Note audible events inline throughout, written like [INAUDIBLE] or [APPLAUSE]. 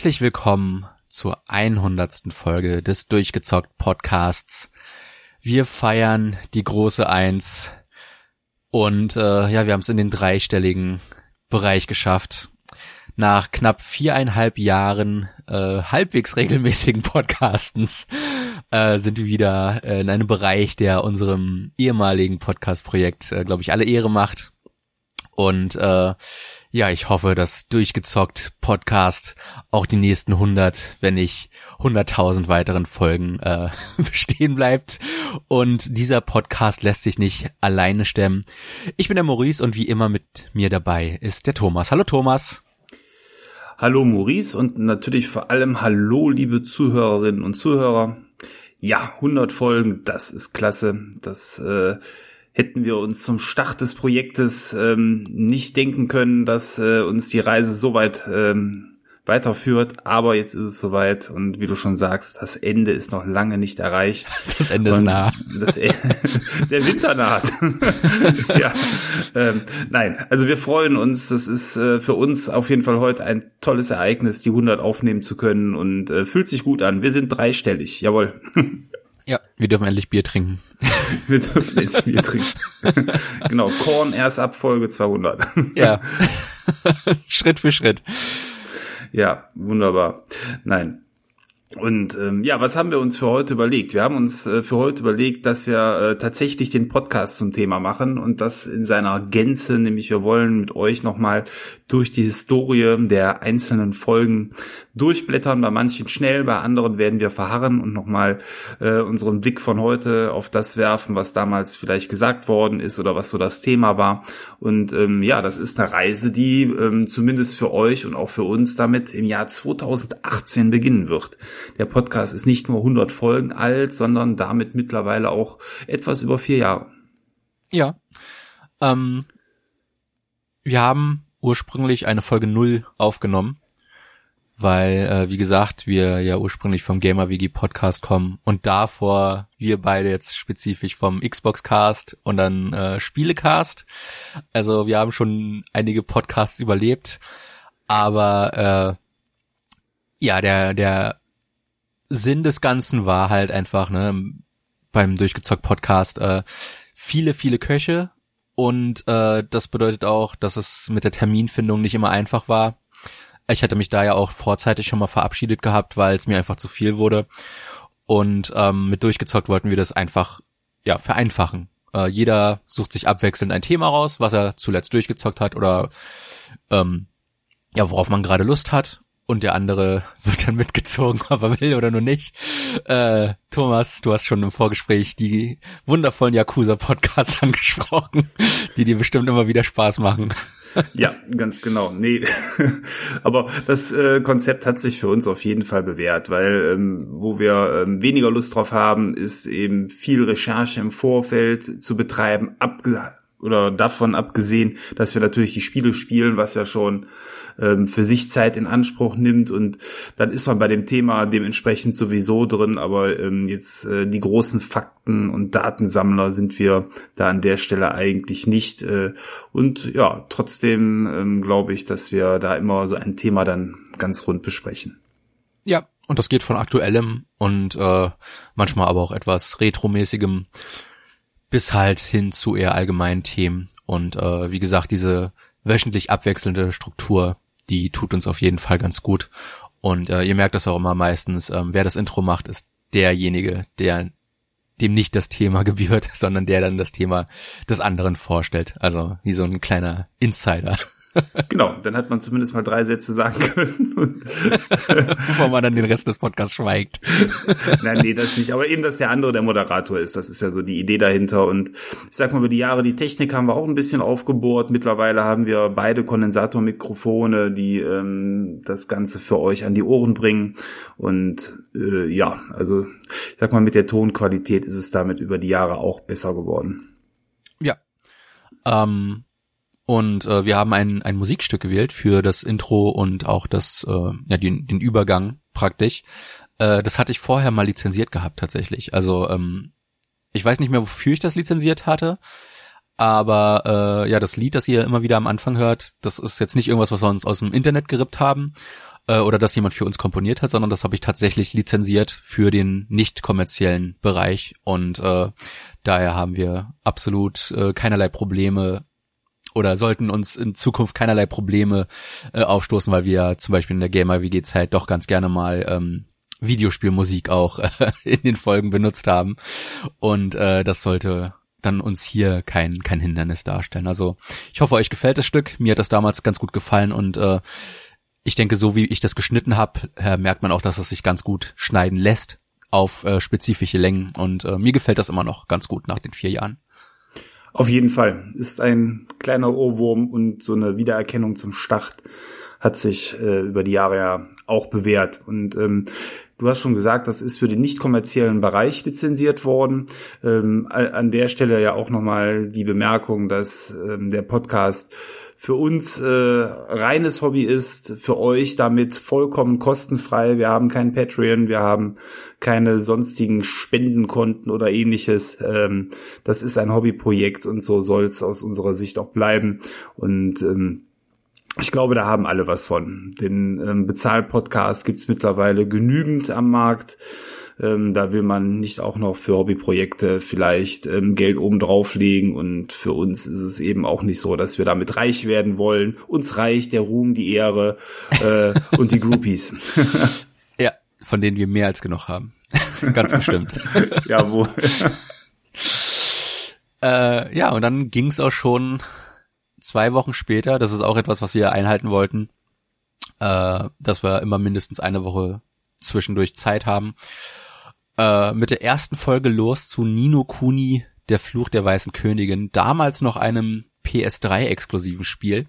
herzlich willkommen zur 100. Folge des Durchgezockt Podcasts. Wir feiern die große Eins und äh, ja, wir haben es in den dreistelligen Bereich geschafft. Nach knapp viereinhalb Jahren äh, halbwegs regelmäßigen Podcastens äh, sind wir wieder äh, in einem Bereich, der unserem ehemaligen Podcast-Projekt, äh, glaube ich, alle Ehre macht. Und äh, ja, ich hoffe, dass durchgezockt Podcast auch die nächsten 100, wenn nicht 100.000 weiteren Folgen äh, [LAUGHS] bestehen bleibt. Und dieser Podcast lässt sich nicht alleine stemmen. Ich bin der Maurice und wie immer mit mir dabei ist der Thomas. Hallo Thomas. Hallo Maurice und natürlich vor allem hallo liebe Zuhörerinnen und Zuhörer. Ja, 100 Folgen, das ist klasse. Das äh, hätten wir uns zum Start des Projektes ähm, nicht denken können, dass äh, uns die Reise so weit ähm, weiterführt. Aber jetzt ist es soweit und wie du schon sagst, das Ende ist noch lange nicht erreicht. [LAUGHS] Das Ende ist nah. Das, e- [LAUGHS] der Winter naht. [LAUGHS] ja, ähm, nein, also wir freuen uns. Das ist äh, für uns auf jeden Fall heute ein tolles Ereignis, die 100 aufnehmen zu können und äh, fühlt sich gut an. Wir sind dreistellig, jawohl. Ja, wir dürfen endlich Bier trinken. [LAUGHS] wir dürfen endlich Bier trinken. [LAUGHS] genau, Korn erst ab Folge 200. ja, [LAUGHS] Schritt für Schritt. Ja, wunderbar. Nein. Und ähm, ja, was haben wir uns für heute überlegt? Wir haben uns äh, für heute überlegt, dass wir äh, tatsächlich den Podcast zum Thema machen und das in seiner Gänze, nämlich wir wollen mit euch nochmal durch die Historie der einzelnen Folgen durchblättern, bei manchen schnell, bei anderen werden wir verharren und nochmal äh, unseren Blick von heute auf das werfen, was damals vielleicht gesagt worden ist oder was so das Thema war. Und ähm, ja, das ist eine Reise, die ähm, zumindest für euch und auch für uns damit im Jahr 2018 beginnen wird. Der Podcast ist nicht nur 100 Folgen alt, sondern damit mittlerweile auch etwas über vier Jahre. Ja. Ähm, wir haben ursprünglich eine Folge null aufgenommen, weil, äh, wie gesagt, wir ja ursprünglich vom GamerWG Podcast kommen und davor wir beide jetzt spezifisch vom Xbox Cast und dann äh, Spielecast. Also wir haben schon einige Podcasts überlebt, aber äh, ja, der, der Sinn des Ganzen war halt einfach, ne, beim Durchgezockt Podcast, äh, viele, viele Köche und äh, das bedeutet auch, dass es mit der Terminfindung nicht immer einfach war. Ich hatte mich da ja auch vorzeitig schon mal verabschiedet gehabt, weil es mir einfach zu viel wurde. Und ähm, mit durchgezockt wollten wir das einfach ja vereinfachen. Äh, jeder sucht sich abwechselnd ein Thema raus, was er zuletzt durchgezockt hat oder ähm, ja, worauf man gerade Lust hat und der andere [LAUGHS] wird dann mitgezogen, ob er will oder nur nicht. Äh, Thomas, du hast schon im Vorgespräch die wundervollen Yakuza-Podcasts [LAUGHS] angesprochen, die dir bestimmt immer wieder Spaß machen. Ja, ganz genau. Nee, [LAUGHS] aber das äh, Konzept hat sich für uns auf jeden Fall bewährt, weil ähm, wo wir ähm, weniger Lust drauf haben, ist eben viel Recherche im Vorfeld zu betreiben, abge oder davon abgesehen, dass wir natürlich die Spiele spielen, was ja schon ähm, für sich Zeit in Anspruch nimmt und dann ist man bei dem Thema dementsprechend sowieso drin, aber ähm, jetzt äh, die großen Fakten und Datensammler sind wir da an der Stelle eigentlich nicht äh, und ja, trotzdem ähm, glaube ich, dass wir da immer so ein Thema dann ganz rund besprechen. Ja, und das geht von aktuellem und äh, manchmal aber auch etwas retromäßigem bis halt hin zu eher allgemeinen Themen. Und äh, wie gesagt, diese wöchentlich abwechselnde Struktur, die tut uns auf jeden Fall ganz gut. Und äh, ihr merkt das auch immer meistens, ähm, wer das Intro macht, ist derjenige, der dem nicht das Thema [LAUGHS] gebührt, sondern der dann das Thema des anderen vorstellt. Also wie so ein kleiner Insider. Genau, dann hat man zumindest mal drei Sätze sagen können. [LAUGHS] Bevor man dann den Rest des Podcasts schweigt. [LAUGHS] Nein, nee, das nicht. Aber eben, dass der andere der Moderator ist, das ist ja so die Idee dahinter. Und ich sag mal, über die Jahre, die Technik haben wir auch ein bisschen aufgebohrt. Mittlerweile haben wir beide Kondensatormikrofone, die ähm, das Ganze für euch an die Ohren bringen. Und äh, ja, also ich sag mal, mit der Tonqualität ist es damit über die Jahre auch besser geworden. Ja. Ähm und äh, wir haben ein, ein Musikstück gewählt für das Intro und auch das, äh, ja, den, den Übergang praktisch. Äh, das hatte ich vorher mal lizenziert gehabt tatsächlich. Also ähm, ich weiß nicht mehr, wofür ich das lizenziert hatte, Aber äh, ja, das Lied, das ihr immer wieder am Anfang hört, das ist jetzt nicht irgendwas, was wir uns aus dem Internet gerippt haben äh, oder das jemand für uns komponiert hat, sondern das habe ich tatsächlich lizenziert für den nicht kommerziellen Bereich und äh, daher haben wir absolut äh, keinerlei Probleme oder sollten uns in Zukunft keinerlei Probleme äh, aufstoßen, weil wir zum Beispiel in der Gamer WG Zeit doch ganz gerne mal ähm, Videospielmusik auch äh, [LAUGHS] in den Folgen benutzt haben und äh, das sollte dann uns hier kein, kein Hindernis darstellen. Also ich hoffe, euch gefällt das Stück. Mir hat das damals ganz gut gefallen und äh, ich denke, so wie ich das geschnitten habe, äh, merkt man auch, dass es sich ganz gut schneiden lässt auf äh, spezifische Längen und äh, mir gefällt das immer noch ganz gut nach den vier Jahren. Auf jeden Fall ist ein kleiner Ohrwurm und so eine Wiedererkennung zum Start hat sich äh, über die Jahre ja auch bewährt. Und ähm, Du hast schon gesagt, das ist für den nicht kommerziellen Bereich lizenziert worden. Ähm, an der Stelle ja auch nochmal die Bemerkung, dass ähm, der Podcast für uns äh, reines Hobby ist, für euch damit vollkommen kostenfrei. Wir haben kein Patreon, wir haben keine sonstigen Spendenkonten oder ähnliches. Ähm, das ist ein Hobbyprojekt und so soll es aus unserer Sicht auch bleiben. Und ähm, ich glaube, da haben alle was von. Den ähm, Bezahl-Podcast gibt's mittlerweile genügend am Markt. Ähm, da will man nicht auch noch für Hobbyprojekte vielleicht ähm, Geld oben drauflegen. Und für uns ist es eben auch nicht so, dass wir damit reich werden wollen. Uns reicht der Ruhm, die Ehre äh, und die Groupies. [LAUGHS] ja, von denen wir mehr als genug haben. [LAUGHS] Ganz bestimmt. [LAUGHS] Jawohl. äh, ja, und dann ging's auch schon zwei Wochen später, das ist auch etwas, was wir einhalten wollten, äh, dass wir immer mindestens eine Woche zwischendurch Zeit haben, äh, mit der ersten Folge los zu Nino Kuni, der Fluch der Weißen Königin, damals noch einem PS3-exklusiven Spiel.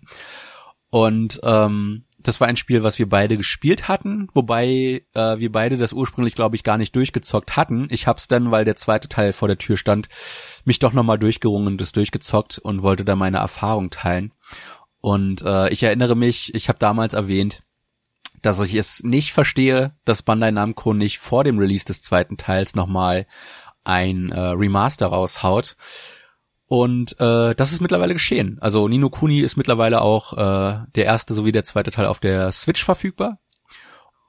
Und ähm, das war ein Spiel, was wir beide gespielt hatten, wobei äh, wir beide das ursprünglich, glaube ich, gar nicht durchgezockt hatten. Ich hab's dann, weil der zweite Teil vor der Tür stand, mich doch nochmal durchgerungen das durchgezockt und wollte da meine Erfahrung teilen. Und äh, ich erinnere mich, ich habe damals erwähnt, dass ich es nicht verstehe, dass Bandai Namco nicht vor dem Release des zweiten Teils nochmal ein äh, Remaster raushaut und äh, das ist mittlerweile geschehen. Also Nino Kuni ist mittlerweile auch äh, der erste sowie der zweite Teil auf der Switch verfügbar.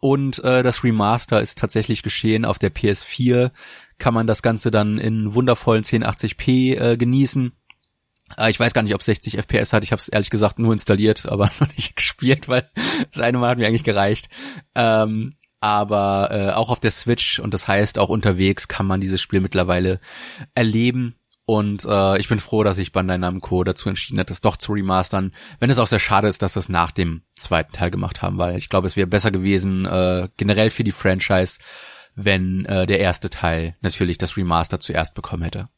Und äh, das Remaster ist tatsächlich geschehen. Auf der PS4 kann man das Ganze dann in wundervollen 1080p äh, genießen. Äh, ich weiß gar nicht, ob 60 FPS hat. Ich habe es ehrlich gesagt nur installiert, [LAUGHS] aber noch nicht gespielt, weil [LAUGHS] das eine Mal hat mir eigentlich gereicht. Ähm, aber äh, auch auf der Switch und das heißt auch unterwegs kann man dieses Spiel mittlerweile erleben und äh, ich bin froh, dass sich Bandai Namco dazu entschieden hat, das doch zu remastern. Wenn es auch sehr schade ist, dass sie es nach dem zweiten Teil gemacht haben, weil ich glaube, es wäre besser gewesen, äh, generell für die Franchise, wenn äh, der erste Teil natürlich das Remaster zuerst bekommen hätte.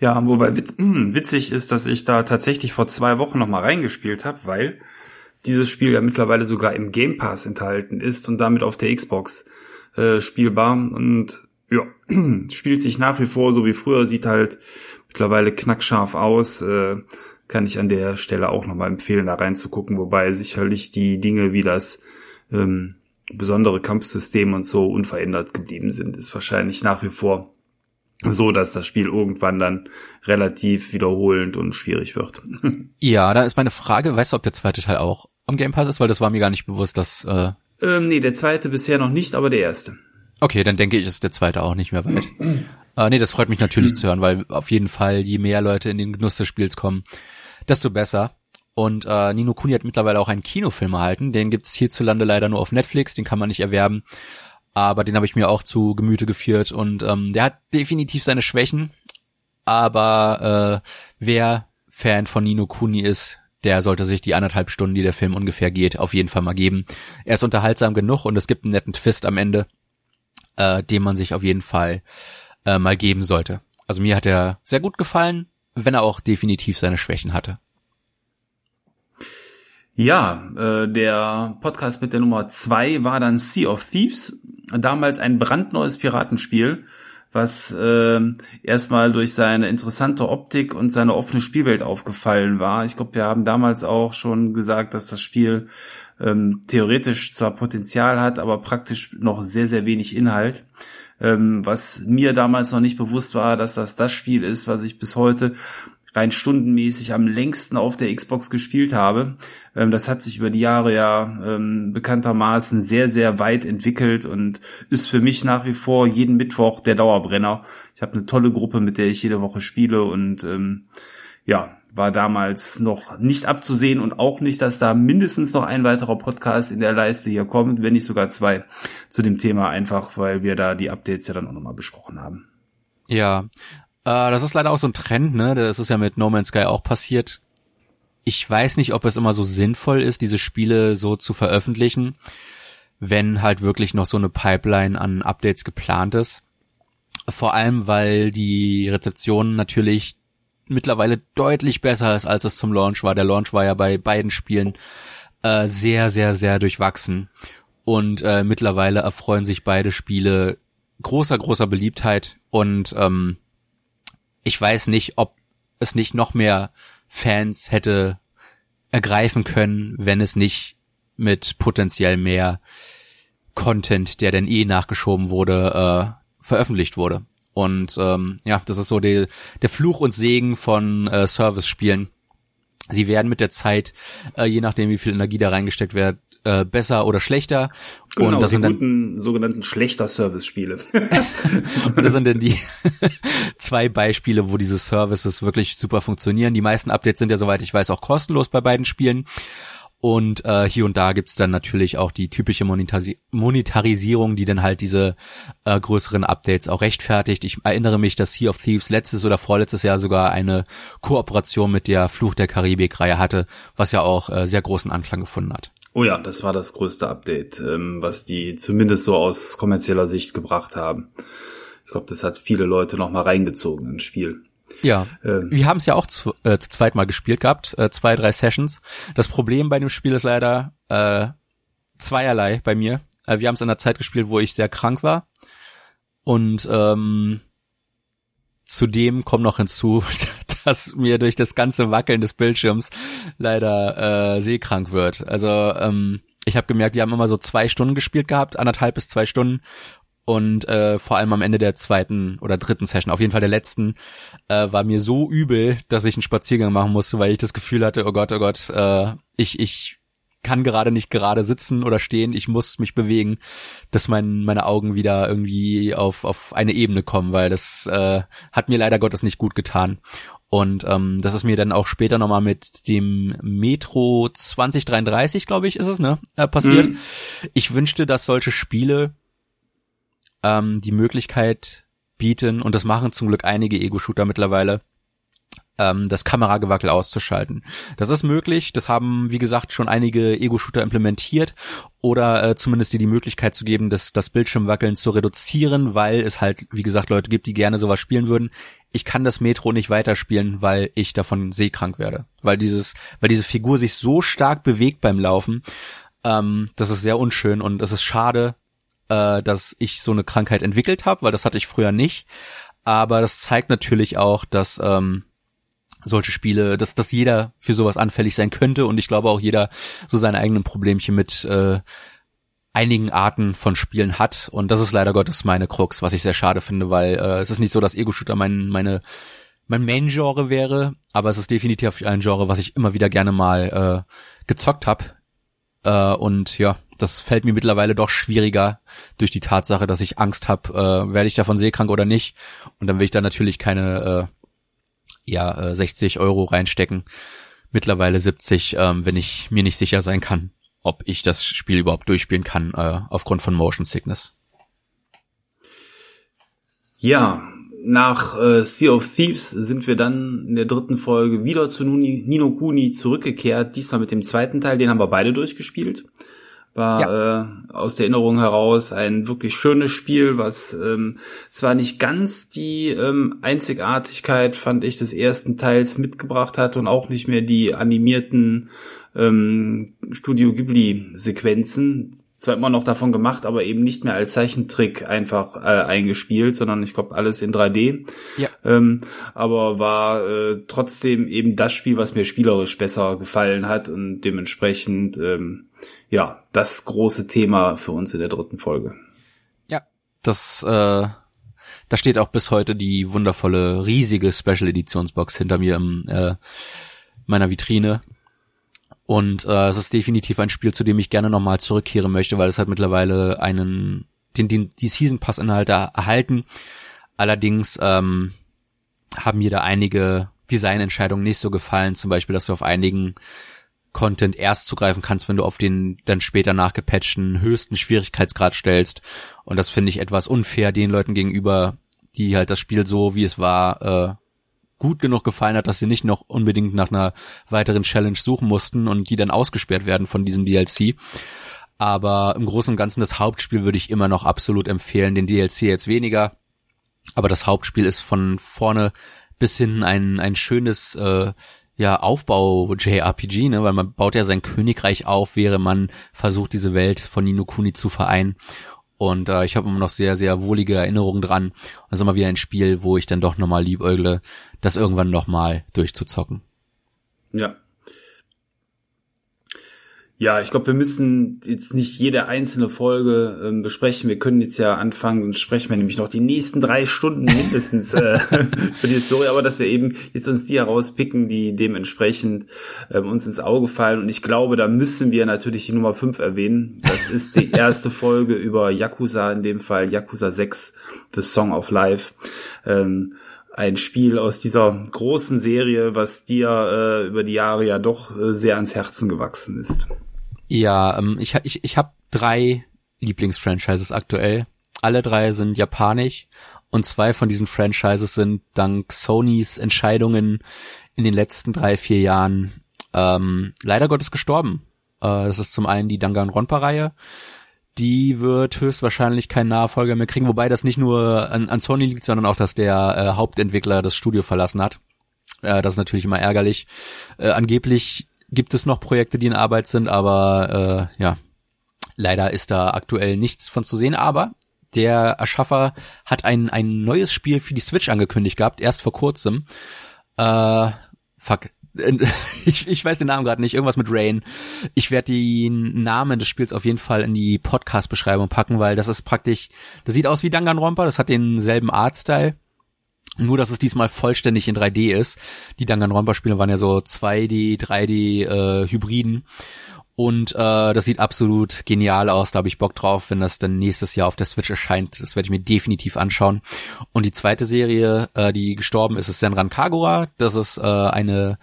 Ja, wobei witz, mh, witzig ist, dass ich da tatsächlich vor zwei Wochen noch mal reingespielt habe, weil dieses Spiel ja mittlerweile sogar im Game Pass enthalten ist und damit auf der Xbox äh, spielbar. Und ja, [CLEARS THROAT] spielt sich nach wie vor so wie früher, sieht halt mittlerweile knackscharf aus. Äh, kann ich an der Stelle auch nochmal empfehlen, da reinzugucken, wobei sicherlich die Dinge wie das ähm, besondere Kampfsystem und so unverändert geblieben sind, ist wahrscheinlich nach wie vor so, dass das Spiel irgendwann dann relativ wiederholend und schwierig wird. [LAUGHS] ja, da ist meine Frage, weißt du, ob der zweite Teil auch am Game Pass ist, weil das war mir gar nicht bewusst, dass äh ähm, nee, der zweite bisher noch nicht, aber der erste. Okay, dann denke ich, ist der zweite auch nicht mehr weit. äh, nee, das freut mich natürlich zu hören, weil auf jeden Fall, je mehr Leute in den Genuss des Spiels kommen, desto besser. Und äh, Nino Kuni hat mittlerweile auch einen Kinofilm erhalten. Den gibt's hierzulande leider nur auf Netflix, den kann man nicht erwerben. Aber den habe ich mir auch zu Gemüte geführt und ähm, der hat definitiv seine Schwächen. Aber äh, wer Fan von Nino Kuni ist, der sollte sich die anderthalb Stunden, die der Film ungefähr geht, auf jeden Fall mal geben. Er ist unterhaltsam genug und es gibt einen netten Twist am Ende äh, den man sich auf jeden Fall äh, mal geben sollte. Also mir hat er sehr gut gefallen, wenn er auch definitiv seine Schwächen hatte. Ja, äh, der Podcast mit der Nummer zwei war dann Sea of Thieves. Damals ein brandneues Piratenspiel, was äh, erstmal durch seine interessante Optik und seine offene Spielwelt aufgefallen war. Ich glaube, wir haben damals auch schon gesagt, dass das Spiel ähm, theoretisch zwar Potenzial hat, aber praktisch noch sehr, sehr wenig Inhalt. Ähm, was mir damals noch nicht bewusst war, dass das das Spiel ist, was ich bis heute rein stundenmäßig am längsten auf der Xbox gespielt habe. Ähm, das hat sich über die Jahre ja ähm, bekanntermaßen sehr, sehr weit entwickelt und ist für mich nach wie vor jeden Mittwoch der Dauerbrenner. Ich habe eine tolle Gruppe, mit der ich jede Woche spiele und ähm, ja, war damals noch nicht abzusehen und auch nicht, dass da mindestens noch ein weiterer Podcast in der Leiste hier kommt, wenn nicht sogar zwei zu dem Thema einfach, weil wir da die Updates ja dann auch nochmal besprochen haben. Ja, äh, das ist leider auch so ein Trend, ne? Das ist ja mit No Man's Sky auch passiert. Ich weiß nicht, ob es immer so sinnvoll ist, diese Spiele so zu veröffentlichen, wenn halt wirklich noch so eine Pipeline an Updates geplant ist. Vor allem, weil die Rezeption natürlich mittlerweile deutlich besser ist, als es zum Launch war. Der Launch war ja bei beiden Spielen äh, sehr, sehr, sehr durchwachsen. Und äh, mittlerweile erfreuen sich beide Spiele großer, großer Beliebtheit und ähm, ich weiß nicht, ob es nicht noch mehr Fans hätte ergreifen können, wenn es nicht mit potenziell mehr Content, der denn eh nachgeschoben wurde, äh, veröffentlicht wurde. Und ähm, ja, das ist so die, der Fluch und Segen von äh, Service-Spielen. Sie werden mit der Zeit, äh, je nachdem wie viel Energie da reingesteckt wird, äh, besser oder schlechter. Genau, und das die sind dann, guten sogenannten schlechter Service-Spiele. [LAUGHS] und das sind dann die [LAUGHS] zwei Beispiele, wo diese Services wirklich super funktionieren. Die meisten Updates sind ja, soweit ich weiß, auch kostenlos bei beiden Spielen. Und äh, hier und da gibt's dann natürlich auch die typische Monetari Monetarisierung, die dann halt diese äh, größeren Updates auch rechtfertigt. Ich erinnere mich, dass Sea of Thieves letztes oder vorletztes Jahr sogar eine Kooperation mit der Fluch der Karibik-Reihe hatte, was ja auch äh, sehr großen Anklang gefunden hat. Oh ja, das war das größte Update, ähm, was die zumindest so aus kommerzieller Sicht gebracht haben. Ich glaube, das hat viele Leute noch mal reingezogen ins Spiel. Ja, ähm. wir haben es ja auch zu, äh, zu zweit mal gespielt gehabt, äh, zwei, drei Sessions. Das Problem bei dem Spiel ist leider äh, zweierlei bei mir. Äh, wir haben es in einer Zeit gespielt, wo ich sehr krank war. Und ähm, zudem kommt noch hinzu, [LAUGHS] dass mir durch das ganze Wackeln des Bildschirms leider äh, seekrank wird. Also ähm, ich habe gemerkt, die haben immer so zwei Stunden gespielt gehabt, anderthalb bis zwei Stunden. Und äh, vor allem am Ende der zweiten oder dritten Session, auf jeden Fall der letzten, äh, war mir so übel, dass ich einen Spaziergang machen musste, weil ich das Gefühl hatte, oh Gott, oh Gott, äh, ich, ich kann gerade nicht gerade sitzen oder stehen, ich muss mich bewegen, dass mein, meine Augen wieder irgendwie auf, auf eine Ebene kommen, weil das äh, hat mir leider Gottes nicht gut getan. Und ähm, das ist mir dann auch später nochmal mit dem Metro 2033, glaube ich, ist es, ne, äh, passiert. Mhm. Ich wünschte, dass solche Spiele ähm, die Möglichkeit bieten, und das machen zum Glück einige Ego-Shooter mittlerweile, das Kameragewackel auszuschalten. Das ist möglich, das haben, wie gesagt, schon einige Ego-Shooter implementiert oder äh, zumindest dir die Möglichkeit zu geben, das, das Bildschirmwackeln zu reduzieren, weil es halt, wie gesagt, Leute gibt, die gerne sowas spielen würden. Ich kann das Metro nicht weiterspielen, weil ich davon seekrank werde. Weil dieses, weil diese Figur sich so stark bewegt beim Laufen, ähm, das ist sehr unschön und es ist schade, äh, dass ich so eine Krankheit entwickelt habe, weil das hatte ich früher nicht. Aber das zeigt natürlich auch, dass ähm, solche Spiele, dass, dass jeder für sowas anfällig sein könnte und ich glaube auch jeder so seine eigenen Problemchen mit äh, einigen Arten von Spielen hat. Und das ist leider Gottes meine Krux, was ich sehr schade finde, weil äh, es ist nicht so, dass Ego-Shooter mein, meine mein Main-Genre wäre, aber es ist definitiv ein Genre, was ich immer wieder gerne mal äh, gezockt habe äh, und ja, das fällt mir mittlerweile doch schwieriger durch die Tatsache, dass ich Angst habe, äh, werde ich davon seekrank oder nicht. Und dann will ich da natürlich keine äh, ja, 60 äh, Euro reinstecken. Mittlerweile 70, ähm, wenn ich mir nicht sicher sein kann, ob ich das Spiel überhaupt durchspielen kann, äh, aufgrund von Motion Sickness. Ja, nach äh, Sea of Thieves sind wir dann in der dritten Folge wieder zu Nino Kuni zurückgekehrt, diesmal mit dem zweiten Teil, den haben wir beide durchgespielt war ja. äh, aus der Erinnerung heraus ein wirklich schönes Spiel, was ähm, zwar nicht ganz die ähm, Einzigartigkeit, fand ich, des ersten Teils mitgebracht hat und auch nicht mehr die animierten ähm, Studio Ghibli-Sequenzen, zwar immer noch davon gemacht, aber eben nicht mehr als Zeichentrick einfach äh, eingespielt, sondern ich glaube alles in 3D. Ja. Ähm, aber war äh, trotzdem eben das Spiel, was mir spielerisch besser gefallen hat und dementsprechend ähm, ja das große Thema für uns in der dritten Folge. Ja, das äh, Da steht auch bis heute die wundervolle, riesige Special Editionsbox hinter mir im äh, meiner Vitrine. Und äh, es ist definitiv ein Spiel, zu dem ich gerne nochmal zurückkehren möchte, weil es hat mittlerweile einen, den, den die Season Pass Inhalte erhalten. Allerdings ähm, haben mir da einige Designentscheidungen nicht so gefallen. Zum Beispiel, dass du auf einigen Content erst zugreifen kannst, wenn du auf den dann später nachgepatchten höchsten Schwierigkeitsgrad stellst. Und das finde ich etwas unfair den Leuten gegenüber, die halt das Spiel so, wie es war, äh, gut genug gefallen hat, dass sie nicht noch unbedingt nach einer weiteren Challenge suchen mussten und die dann ausgesperrt werden von diesem DLC. Aber im Großen und Ganzen das Hauptspiel würde ich immer noch absolut empfehlen, den DLC jetzt weniger. Aber das Hauptspiel ist von vorne bis hinten ein, ein schönes äh, ja, Aufbau-JRPG, ne, weil man baut ja sein Königreich auf, während man versucht, diese Welt von Nino Kuni zu vereinen. Und äh, ich habe immer noch sehr, sehr wohlige Erinnerungen dran. Und das ist immer wieder ein Spiel, wo ich dann doch nochmal liebäugle, das irgendwann nochmal durchzuzocken. Ja, ja, ich glaube, wir müssen jetzt nicht jede einzelne Folge ähm, besprechen. Wir können jetzt ja anfangen, sonst sprechen wir nämlich noch die nächsten drei Stunden mindestens [LAUGHS] äh, für die Story, aber dass wir eben jetzt uns die herauspicken, die dementsprechend ähm, uns ins Auge fallen. Und ich glaube, da müssen wir natürlich die Nummer 5 erwähnen. Das ist die [LAUGHS] erste Folge über Yakuza, in dem Fall Yakuza 6, The Song of Life. Ähm, ein Spiel aus dieser großen Serie, was dir äh, über die Jahre ja doch äh, sehr ans Herzen gewachsen ist. Ja, ähm, ich, ich, ich habe drei Lieblingsfranchises aktuell. Alle drei sind japanisch und zwei von diesen Franchises sind dank Sonys Entscheidungen in den letzten drei, vier Jahren ähm, leider Gottes gestorben. Äh, das ist zum einen die Danganronpa-Reihe. Die wird höchstwahrscheinlich keinen Nachfolger mehr kriegen, wobei das nicht nur an, an Sony liegt, sondern auch, dass der äh, Hauptentwickler das Studio verlassen hat. Äh, das ist natürlich immer ärgerlich. Äh, angeblich gibt es noch Projekte, die in Arbeit sind, aber äh, ja, leider ist da aktuell nichts von zu sehen. Aber der Erschaffer hat ein, ein neues Spiel für die Switch angekündigt gehabt, erst vor kurzem. Äh, fuck. [LAUGHS] Ich, ich weiß den Namen gerade nicht, irgendwas mit Rain. Ich werde den Namen des Spiels auf jeden Fall in die Podcast-Beschreibung packen, weil das ist praktisch, das sieht aus wie Danganronpa, das hat denselben Artstyle. Nur, dass es diesmal vollständig in 3D ist. Die Danganronpa-Spiele waren ja so 2D, 3D äh, Hybriden. Und äh, das sieht absolut genial aus. Da habe ich Bock drauf, wenn das dann nächstes Jahr auf der Switch erscheint. Das werde ich mir definitiv anschauen. Und die zweite Serie, äh, die gestorben ist, ist Senran Kagura. Das ist äh, eine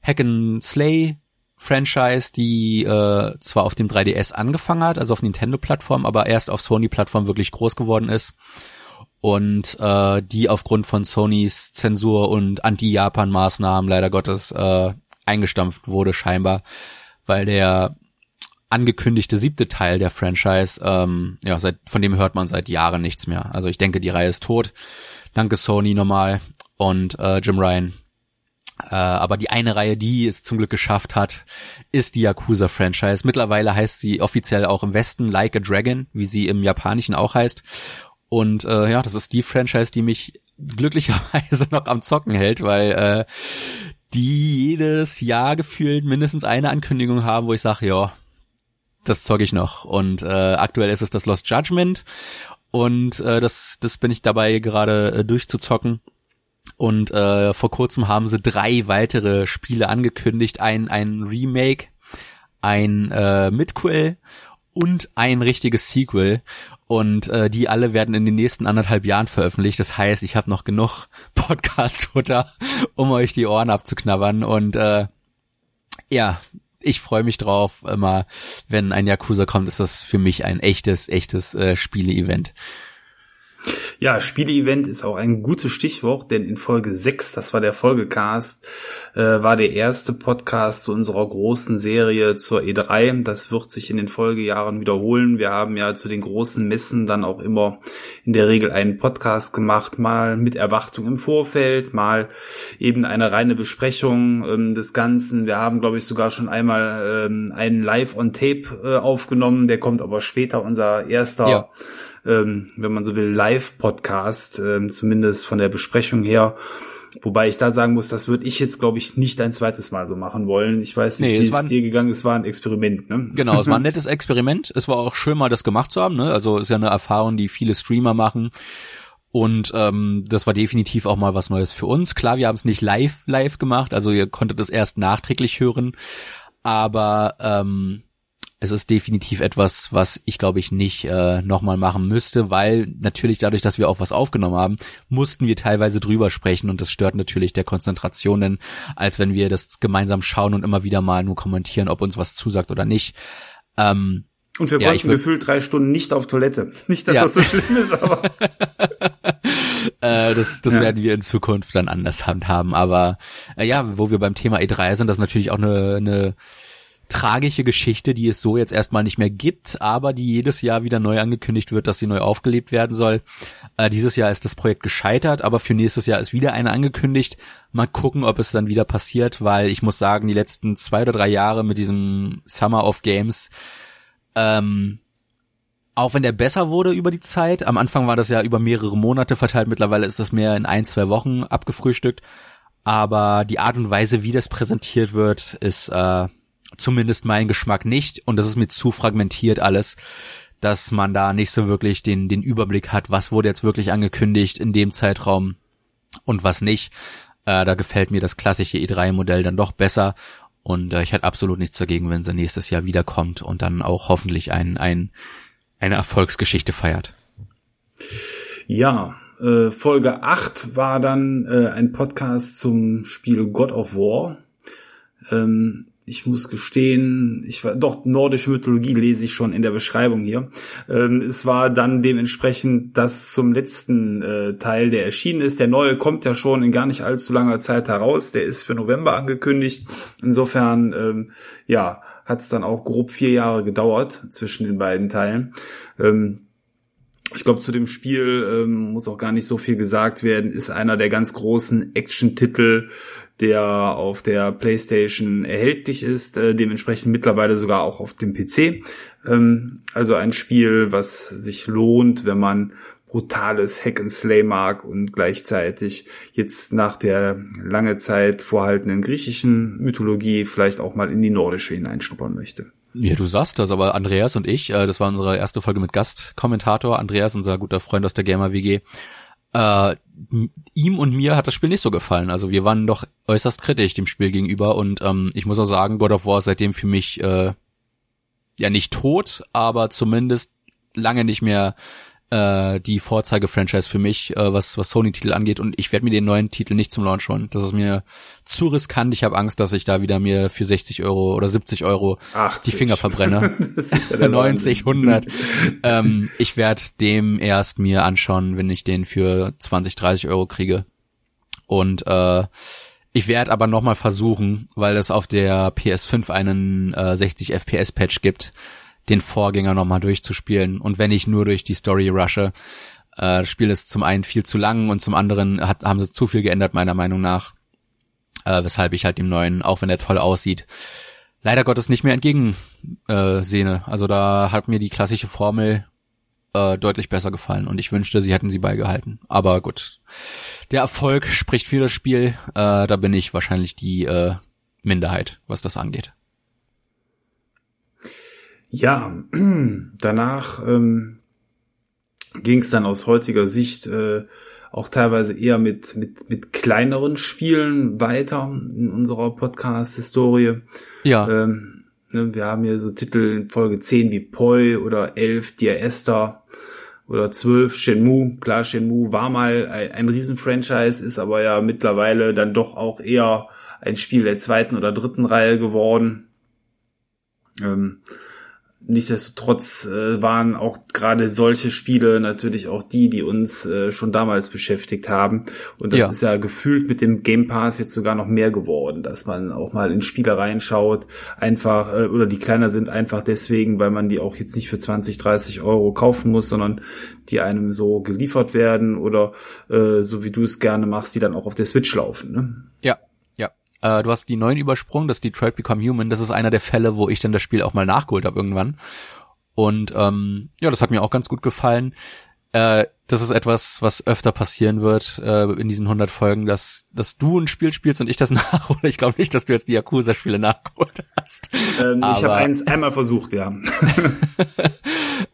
Hack and Slay Franchise, die äh, zwar auf dem 3DS angefangen hat, also auf Nintendo-Plattform, aber erst auf Sony-Plattform wirklich groß geworden ist und äh, die aufgrund von Sonys Zensur und Anti-Japan-Maßnahmen leider Gottes äh, eingestampft wurde scheinbar, weil der angekündigte siebte Teil der Franchise, ähm, ja, seit, von dem hört man seit Jahren nichts mehr. Also ich denke, die Reihe ist tot. Danke Sony nochmal und äh, Jim Ryan. Äh, aber die eine Reihe, die es zum Glück geschafft hat, ist die Yakuza-Franchise. Mittlerweile heißt sie offiziell auch im Westen Like a Dragon, wie sie im Japanischen auch heißt. Und äh, ja, das ist die Franchise, die mich glücklicherweise [LAUGHS] noch am Zocken hält, weil äh, die jedes Jahr gefühlt mindestens eine Ankündigung haben, wo ich sage, ja, das zocke ich noch. Und äh, aktuell ist es das Lost Judgment und äh, das, das bin ich dabei gerade äh, durchzuzocken. Und äh, vor kurzem haben sie drei weitere Spiele angekündigt. Ein, ein Remake, ein äh, Midquel und ein richtiges Sequel und äh, die alle werden in den nächsten anderthalb Jahren veröffentlicht. Das heißt, ich habe noch genug [LAUGHS] Podcast-Futter, um euch die Ohren abzuknabbern und äh, ja, ich freue mich drauf. Immer wenn ein Yakuza kommt, ist das für mich ein echtes, echtes äh, Spiele-Event. Ja, Spiele-Event ist auch ein gutes Stichwort, denn in Folge 6, das war der Folgecast, äh, war der erste Podcast zu unserer großen Serie zur E3. Das wird sich in den Folgejahren wiederholen. Wir haben ja zu den großen Messen dann auch immer in der Regel einen Podcast gemacht, mal mit Erwartung im Vorfeld, mal eben eine reine Besprechung ähm, des Ganzen. Wir haben, glaube ich, sogar schon einmal ähm, einen Live-on-Tape äh, aufgenommen, der kommt aber später, unser erster ja ähm, wenn man so will, Live-Podcast, ähm, zumindest von der Besprechung her. Wobei ich da sagen muss, das würde ich jetzt, glaube ich, nicht ein zweites Mal so machen wollen. Ich weiß nicht, nee, wie es, es dir gegangen ist. Es war ein Experiment, ne? Genau, es war ein [LAUGHS] nettes Experiment. Es war auch schön, mal das gemacht zu haben. Ne? Also ist ja eine Erfahrung, die viele Streamer machen. Und ähm, das war definitiv auch mal was Neues für uns. Klar, wir haben es nicht live live gemacht, also ihr konntet es erst nachträglich hören, aber ähm, es ist definitiv etwas, was ich glaube ich nicht äh, nochmal machen müsste, weil natürlich dadurch, dass wir auch was aufgenommen haben, mussten wir teilweise drüber sprechen und das stört natürlich der Konzentration, denn als wenn wir das gemeinsam schauen und immer wieder mal nur kommentieren, ob uns was zusagt oder nicht. Ähm, und wir ja, gefühlt drei Stunden nicht auf Toilette. [LAUGHS] Nicht, dass ja. das so schlimm ist, aber. [LAUGHS] äh, das das ja. werden wir in Zukunft dann anders handhaben. Aber äh, ja, wo wir beim Thema E3 sind, das ist natürlich auch eine, eine tragische Geschichte, die es so jetzt erstmal nicht mehr gibt, aber die jedes Jahr wieder neu angekündigt wird, dass sie neu aufgelebt werden soll. Äh, dieses Jahr ist das Projekt gescheitert, aber für nächstes Jahr ist wieder eine angekündigt. Mal gucken, ob es dann wieder passiert, weil ich muss sagen, die letzten zwei oder drei Jahre mit diesem Summer of Games, ähm, auch wenn der besser wurde über die Zeit, am Anfang war das ja über mehrere Monate verteilt, mittlerweile ist das mehr in ein, zwei Wochen abgefrühstückt, aber die Art und Weise, wie das präsentiert wird, ist äh, zumindest mein Geschmack nicht und das ist mir zu fragmentiert alles, dass man da nicht so wirklich den, den Überblick hat, was wurde jetzt wirklich angekündigt in dem Zeitraum und was nicht. Äh, da gefällt mir das klassische E3-Modell dann doch besser und äh, ich hätte absolut nichts dagegen, wenn sie nächstes Jahr wiederkommt und dann auch hoffentlich ein, ein, eine Erfolgsgeschichte feiert. Ja, äh, Folge 8 war dann äh, ein Podcast zum Spiel God of War. Ähm, ich muss gestehen, ich war doch nordische Mythologie lese ich schon in der Beschreibung hier. Ähm, es war dann dementsprechend das zum letzten äh, Teil, der erschienen ist. Der neue kommt ja schon in gar nicht allzu langer Zeit heraus. Der ist für November angekündigt. Insofern, ähm, ja, hat es dann auch grob vier Jahre gedauert zwischen den beiden Teilen. Ähm, ich glaube, zu dem Spiel ähm, muss auch gar nicht so viel gesagt werden. Ist einer der ganz großen Action-Titel der auf der PlayStation erhältlich ist, äh, dementsprechend mittlerweile sogar auch auf dem PC. Ähm, also ein Spiel, was sich lohnt, wenn man brutales Hack and Slay mag und gleichzeitig jetzt nach der lange Zeit vorhaltenen griechischen Mythologie vielleicht auch mal in die nordische hineinschnuppern möchte. Ja, du sagst das, aber Andreas und ich, äh, das war unsere erste Folge mit Gastkommentator, Andreas, unser guter Freund aus der Gamer WG, äh, ihm und mir hat das Spiel nicht so gefallen. Also wir waren doch äußerst kritisch dem Spiel gegenüber und ähm, ich muss auch sagen, God of War ist seitdem für mich äh, ja nicht tot, aber zumindest lange nicht mehr äh, die Vorzeige-Franchise für mich, äh, was, was Sony-Titel angeht. Und ich werde mir den neuen Titel nicht zum Launch holen. Das ist mir zu riskant. Ich habe Angst, dass ich da wieder mir für 60 Euro oder 70 Euro 80. die Finger verbrenne. [LAUGHS] ja 90, 100. [LAUGHS] ähm, ich werde dem erst mir anschauen, wenn ich den für 20, 30 Euro kriege. Und äh, ich werde aber nochmal versuchen, weil es auf der PS5 einen äh, 60 FPS Patch gibt, den Vorgänger nochmal durchzuspielen. Und wenn ich nur durch die Story rushe, äh, das Spiel ist zum einen viel zu lang und zum anderen hat, haben sie zu viel geändert, meiner Meinung nach. Äh, weshalb ich halt dem neuen, auch wenn er toll aussieht, leider Gottes nicht mehr entgegen äh, sehne. Also da hat mir die klassische Formel äh, deutlich besser gefallen und ich wünschte, sie hätten sie beigehalten. Aber gut, der Erfolg spricht für das Spiel. Äh, da bin ich wahrscheinlich die äh, Minderheit, was das angeht. Ja, [CLEARS THROAT] danach ähm, ging es dann aus heutiger Sicht äh, auch teilweise eher mit, mit, mit kleineren Spielen weiter in unserer Podcast-Historie. Ja. Ähm, ne, wir haben hier so Titel in Folge 10 wie Poi oder 11 Dear Esther oder 12 Shenmue. Klar, Shenmue war mal ein, ein Riesen-Franchise, ist aber ja mittlerweile dann doch auch eher ein Spiel der zweiten oder dritten Reihe geworden. Ähm, Nichtsdestotrotz äh, waren auch gerade solche Spiele natürlich auch die, die uns äh, schon damals beschäftigt haben. Und das ja. ist ja gefühlt mit dem Game Pass jetzt sogar noch mehr geworden, dass man auch mal in Spiele reinschaut, einfach, äh, oder die kleiner sind einfach deswegen, weil man die auch jetzt nicht für 20, 30 Euro kaufen muss, sondern die einem so geliefert werden oder äh, so wie du es gerne machst, die dann auch auf der Switch laufen. Ne? Ja, äh, du hast die neuen übersprungen, das Detroit Become Human. Das ist einer der Fälle, wo ich dann das Spiel auch mal nachgeholt habe irgendwann. Und ähm, ja, das hat mir auch ganz gut gefallen. Äh, das ist etwas, was öfter passieren wird äh, in diesen 100 Folgen, dass, dass du ein Spiel spielst und ich das [LAUGHS] nachhole. Ich glaube nicht, dass du jetzt die Yakuza-Spiele nachgeholt hast. Ähm, ich habe eins einmal versucht, ja. [LAUGHS]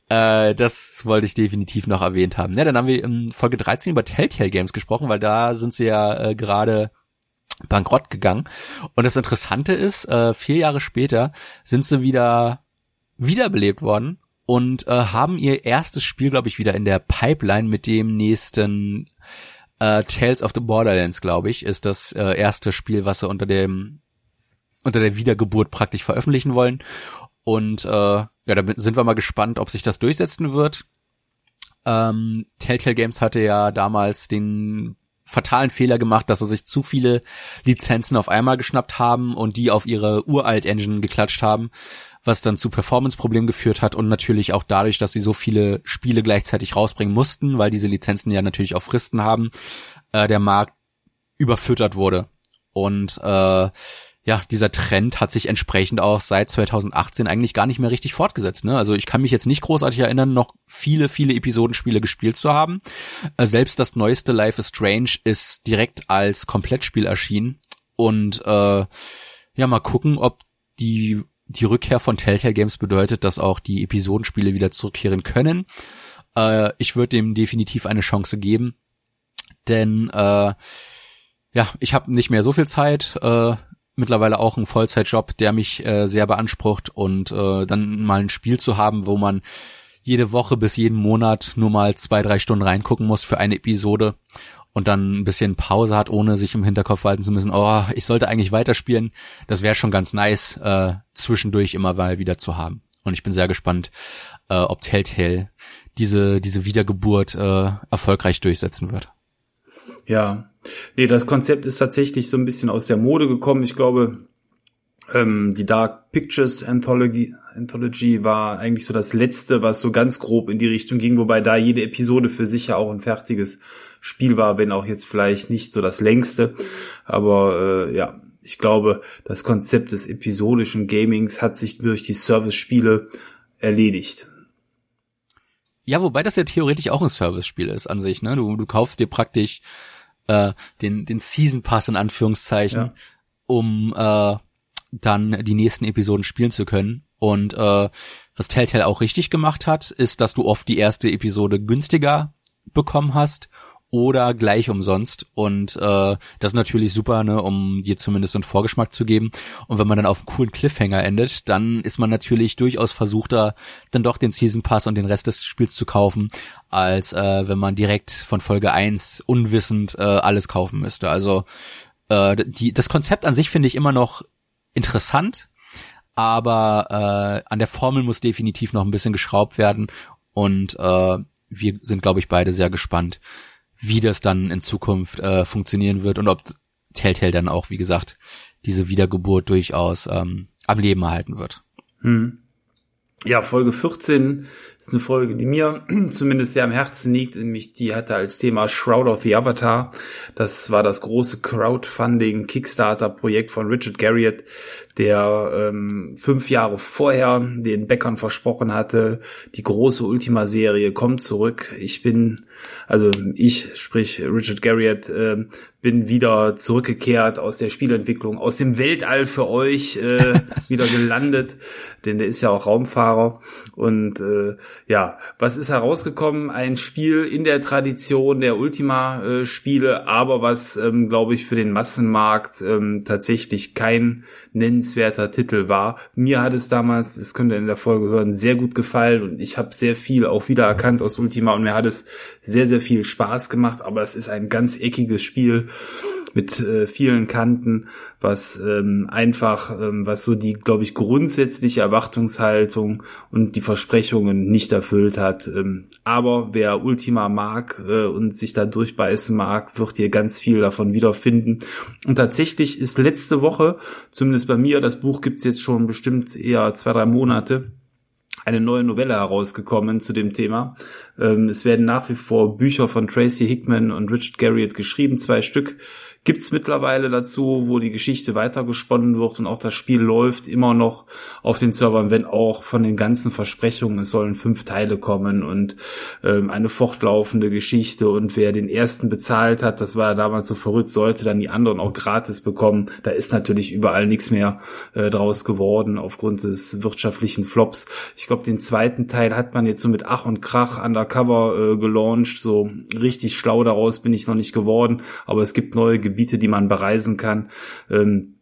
Äh, das wollte ich definitiv noch erwähnt haben. Ja, dann haben wir in Folge 13 über Telltale Games gesprochen, weil da sind sie ja äh, gerade bankrott gegangen. Und das Interessante ist, äh, vier Jahre später sind sie wieder wiederbelebt worden und äh, haben ihr erstes Spiel, glaube ich, wieder in der Pipeline mit dem nächsten äh, Tales of the Borderlands, glaube ich, ist das äh, erste Spiel, was sie unter dem unter der Wiedergeburt praktisch veröffentlichen wollen. Und äh, ja, da sind wir mal gespannt, ob sich das durchsetzen wird. Ähm, Telltale Games hatte ja damals den fatalen Fehler gemacht, dass sie sich zu viele Lizenzen auf einmal geschnappt haben und die auf ihre uralt Engine geklatscht haben, was dann zu Performance-Problemen geführt hat und natürlich auch dadurch, dass sie so viele Spiele gleichzeitig rausbringen mussten, weil diese Lizenzen ja natürlich auch Fristen haben, äh, der Markt überfüttert wurde. Und äh, ja, dieser Trend hat sich entsprechend auch seit 2018 eigentlich gar nicht mehr richtig fortgesetzt. Ne? Also ich kann mich jetzt nicht großartig erinnern, noch viele, viele Episodenspiele gespielt zu haben. Äh, selbst das neueste Life is Strange ist direkt als Komplettspiel erschienen. Und äh, ja, mal gucken, ob die, die Rückkehr von Telltale Games bedeutet, dass auch die Episodenspiele wieder zurückkehren können. Äh, ich würde dem definitiv eine Chance geben. Denn äh, ja, ich habe nicht mehr so viel Zeit. Äh, mittlerweile auch ein Vollzeitjob, der mich äh, sehr beansprucht und äh, dann mal ein Spiel zu haben, wo man jede Woche bis jeden Monat nur mal zwei, drei Stunden reingucken muss für eine Episode und dann ein bisschen Pause hat, ohne sich im Hinterkopf halten zu müssen, oh, ich sollte eigentlich weiterspielen. Das wäre schon ganz nice, äh, zwischendurch immer mal wieder zu haben. Und ich bin sehr gespannt, äh, ob Telltale diese, diese Wiedergeburt äh, erfolgreich durchsetzen wird. Ja, nee, das Konzept ist tatsächlich so ein bisschen aus der Mode gekommen. Ich glaube, ähm, die Dark Pictures Anthology, Anthology war eigentlich so das letzte, was so ganz grob in die Richtung ging, wobei da jede Episode für sich ja auch ein fertiges Spiel war, wenn auch jetzt vielleicht nicht so das längste. Aber äh, ja, ich glaube, das Konzept des episodischen Gamings hat sich durch die Service-Spiele erledigt. Ja, wobei das ja theoretisch auch ein Service-Spiel ist an sich, ne? Du, du kaufst dir praktisch äh, den, den Season Pass in Anführungszeichen, ja. um äh, dann die nächsten Episoden spielen zu können. Und äh, was Telltale auch richtig gemacht hat, ist, dass du oft die erste Episode günstiger bekommen hast oder gleich umsonst. Und äh, das ist natürlich super, ne, um dir zumindest einen Vorgeschmack zu geben. Und wenn man dann auf einen coolen Cliffhanger endet, dann ist man natürlich durchaus versuchter, dann doch den Season Pass und den Rest des Spiels zu kaufen, als äh, wenn man direkt von Folge 1 unwissend äh, alles kaufen müsste. Also äh, die, das Konzept an sich finde ich immer noch interessant, aber äh, an der Formel muss definitiv noch ein bisschen geschraubt werden und äh, wir sind, glaube ich, beide sehr gespannt, wie das dann in Zukunft äh, funktionieren wird und ob Telltale dann auch, wie gesagt, diese Wiedergeburt durchaus ähm, am Leben erhalten wird. Hm. Ja, Folge 14 ist eine Folge, die mir [CLEARS THROAT] zumindest sehr am Herzen liegt. Nämlich die hatte als Thema Shroud of the Avatar. Das war das große Crowdfunding Kickstarter-Projekt von Richard Garriott, der ähm, fünf Jahre vorher den Bäckern versprochen hatte, die große Ultima-Serie kommt zurück. Ich bin, also ich, sprich Richard Garriott, äh, bin wieder zurückgekehrt aus der Spielentwicklung, aus dem Weltall für euch äh, [LAUGHS] wieder gelandet, denn der ist ja auch Raumfahrer. Und äh, ja, was ist herausgekommen? Ein Spiel in der Tradition der Ultima-Spiele, aber was, ähm, glaube ich, für den Massenmarkt ähm, tatsächlich kein nennenswerter Titel war. Mir hat es damals, das könnt ihr in der Folge hören, sehr gut gefallen und ich habe sehr viel auch wieder erkannt aus Ultima und mir hat es sehr, sehr viel Spaß gemacht, aber es ist ein ganz eckiges Spiel mit äh, vielen Kanten, was ähm, einfach, ähm, was so die, glaube ich, grundsätzliche Erwartungshaltung und die Versprechungen nicht erfüllt hat. Ähm, aber wer Ultima mag äh, und sich da durchbeißen mag, wird hier ganz viel davon wiederfinden. Und tatsächlich ist letzte Woche, zumindest bei mir, das Buch gibt's jetzt schon bestimmt eher zwei, drei Monate, eine neue Novelle herausgekommen zu dem Thema. Ähm, es werden nach wie vor Bücher von Tracy Hickman und Richard Garriott geschrieben, zwei Stück gibt's mittlerweile dazu, wo die Geschichte weitergesponnen wird und auch das Spiel läuft immer noch auf den Servern, wenn auch von den ganzen Versprechungen, es sollen fünf Teile kommen und ähm, eine fortlaufende Geschichte und wer den ersten bezahlt hat, das war ja damals so verrückt, sollte dann die anderen auch gratis bekommen. Da ist natürlich überall nichts mehr äh, draus geworden aufgrund des wirtschaftlichen Flops. Ich glaube, den zweiten Teil hat man jetzt so mit Ach und Krach undercover äh, gelauncht. So richtig schlau daraus bin ich noch nicht geworden, aber es gibt neue Gebiete, die man bereisen kann. Ähm,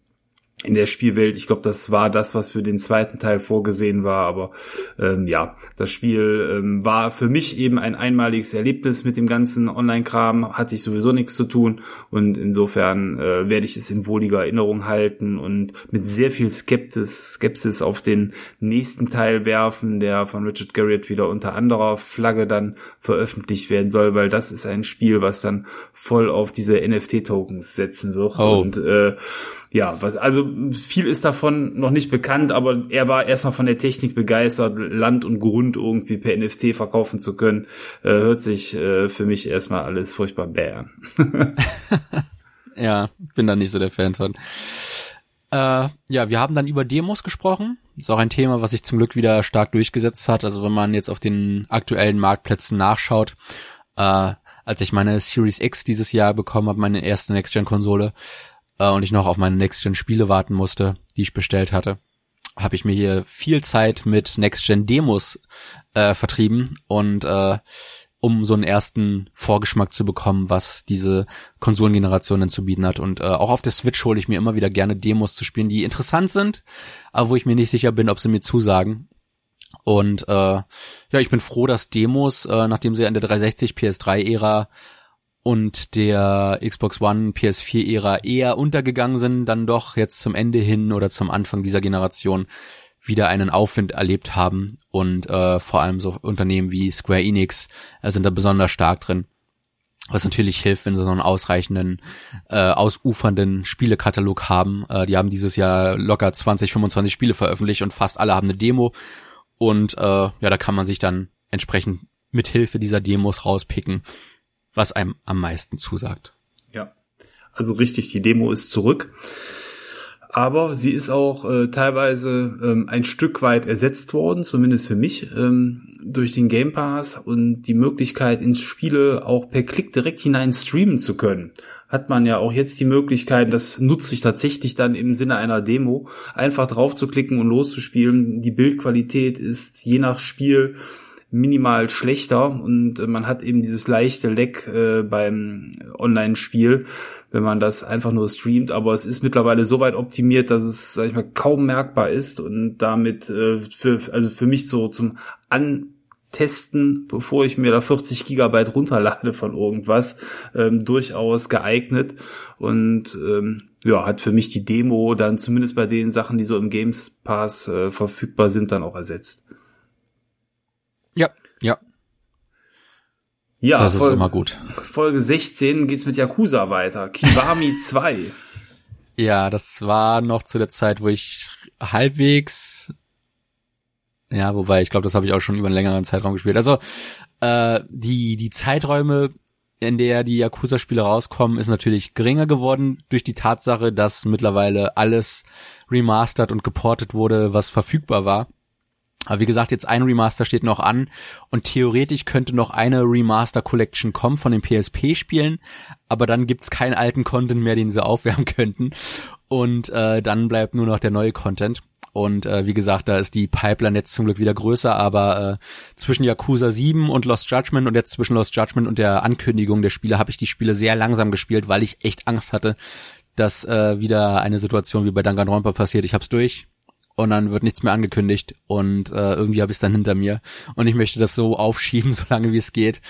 in der Spielwelt. Ich glaube, das war das, was für den zweiten Teil vorgesehen war. Aber ähm, ja, das Spiel ähm, war für mich eben ein einmaliges Erlebnis mit dem ganzen Online-Kram. Hatte ich sowieso nichts zu tun und insofern äh, werde ich es in wohliger Erinnerung halten und mit sehr viel Skeptis, Skepsis auf den nächsten Teil werfen, der von Richard Garriott wieder unter anderer Flagge dann veröffentlicht werden soll, weil das ist ein Spiel, was dann voll auf diese NFT-Tokens setzen wird oh. und äh, ja, was, also viel ist davon noch nicht bekannt, aber er war erstmal von der Technik begeistert, Land und Grund irgendwie per NFT verkaufen zu können, äh, hört sich äh, für mich erstmal alles furchtbar bäh [LAUGHS] ja, bin da nicht so der Fan von. Äh, ja, wir haben dann über Demos gesprochen. Ist auch ein Thema, was sich zum Glück wieder stark durchgesetzt hat. Also wenn man jetzt auf den aktuellen Marktplätzen nachschaut, äh, als ich meine Series X dieses Jahr bekommen habe, meine erste Next-Gen-Konsole, äh, und ich noch auf meine Next-Gen-Spiele warten musste, die ich bestellt hatte, habe ich mir hier viel Zeit mit Next-Gen-Demos äh, vertrieben und äh, um so einen ersten Vorgeschmack zu bekommen, was diese Konsolengeneration denn zu bieten hat. Und äh, auch auf der Switch hole ich mir immer wieder gerne Demos zu spielen, die interessant sind, aber wo ich mir nicht sicher bin, ob sie mir zusagen. Und äh, ja, ich bin froh, dass Demos, äh, nachdem sie in der 360 PS3-Ära und der Xbox One PS4-Ära eher untergegangen sind, dann doch jetzt zum Ende hin oder zum Anfang dieser Generation wieder einen Aufwind erlebt haben und äh, vor allem so Unternehmen wie Square Enix äh, sind da besonders stark drin. Was natürlich hilft, wenn sie so einen ausreichenden, äh, ausufernden Spielekatalog haben. Äh, die haben dieses Jahr locker 20, 25 Spiele veröffentlicht und fast alle haben eine Demo. Und äh, ja, da kann man sich dann entsprechend mit Hilfe dieser Demos rauspicken, was einem am meisten zusagt. Ja, also richtig, die Demo ist zurück. Aber sie ist auch äh, teilweise ähm, ein Stück weit ersetzt worden, zumindest für mich, ähm, durch den Game Pass und die Möglichkeit, ins Spiele auch per Klick direkt hinein streamen zu können. Hat man ja auch jetzt die Möglichkeit, das nutze ich tatsächlich dann im Sinne einer Demo, einfach drauf zu klicken und loszuspielen. Die Bildqualität ist je nach Spiel minimal schlechter und äh, man hat eben dieses leichte Leck äh, beim Online-Spiel, wenn man das einfach nur streamt, aber es ist mittlerweile so weit optimiert, dass es, sag ich mal, kaum merkbar ist und damit äh, für, also für mich so zum Antesten, bevor ich mir da 40 Gigabyte runterlade von irgendwas, ähm, durchaus geeignet und ähm, ja, hat für mich die Demo dann zumindest bei den Sachen, die so im Games Pass äh, verfügbar sind, dann auch ersetzt. Ja, ja. Ja, das ist Folge, immer gut. Folge 16 geht's mit Yakuza weiter. Kiwami [LAUGHS] 2. Ja, das war noch zu der Zeit, wo ich halbwegs ja, wobei ich glaube, das habe ich auch schon über einen längeren Zeitraum gespielt. Also äh, die die Zeiträume, in der die Yakuza-Spiele rauskommen, ist natürlich geringer geworden durch die Tatsache, dass mittlerweile alles remastered und geportet wurde, was verfügbar war. Aber wie gesagt, jetzt ein Remaster steht noch an. Und theoretisch könnte noch eine Remaster Collection kommen von den PSP-Spielen, aber dann gibt's keinen alten Content mehr, den sie aufwärmen [LAUGHS] könnten. Und äh, dann bleibt nur noch der neue Content. Und äh, wie gesagt, da ist die Pipeline jetzt zum Glück wieder größer, aber äh, zwischen Yakuza 7 und Lost Judgment und jetzt zwischen Lost Judgment und der Ankündigung der Spiele habe ich die Spiele sehr langsam gespielt, weil ich echt Angst hatte, dass äh, wieder eine Situation wie bei Danganronpa passiert. Ich hab's durch, und dann wird nichts mehr angekündigt. Und äh, irgendwie habe ich es dann hinter mir. Und ich möchte das so aufschieben, [LAUGHS] solange wie es geht.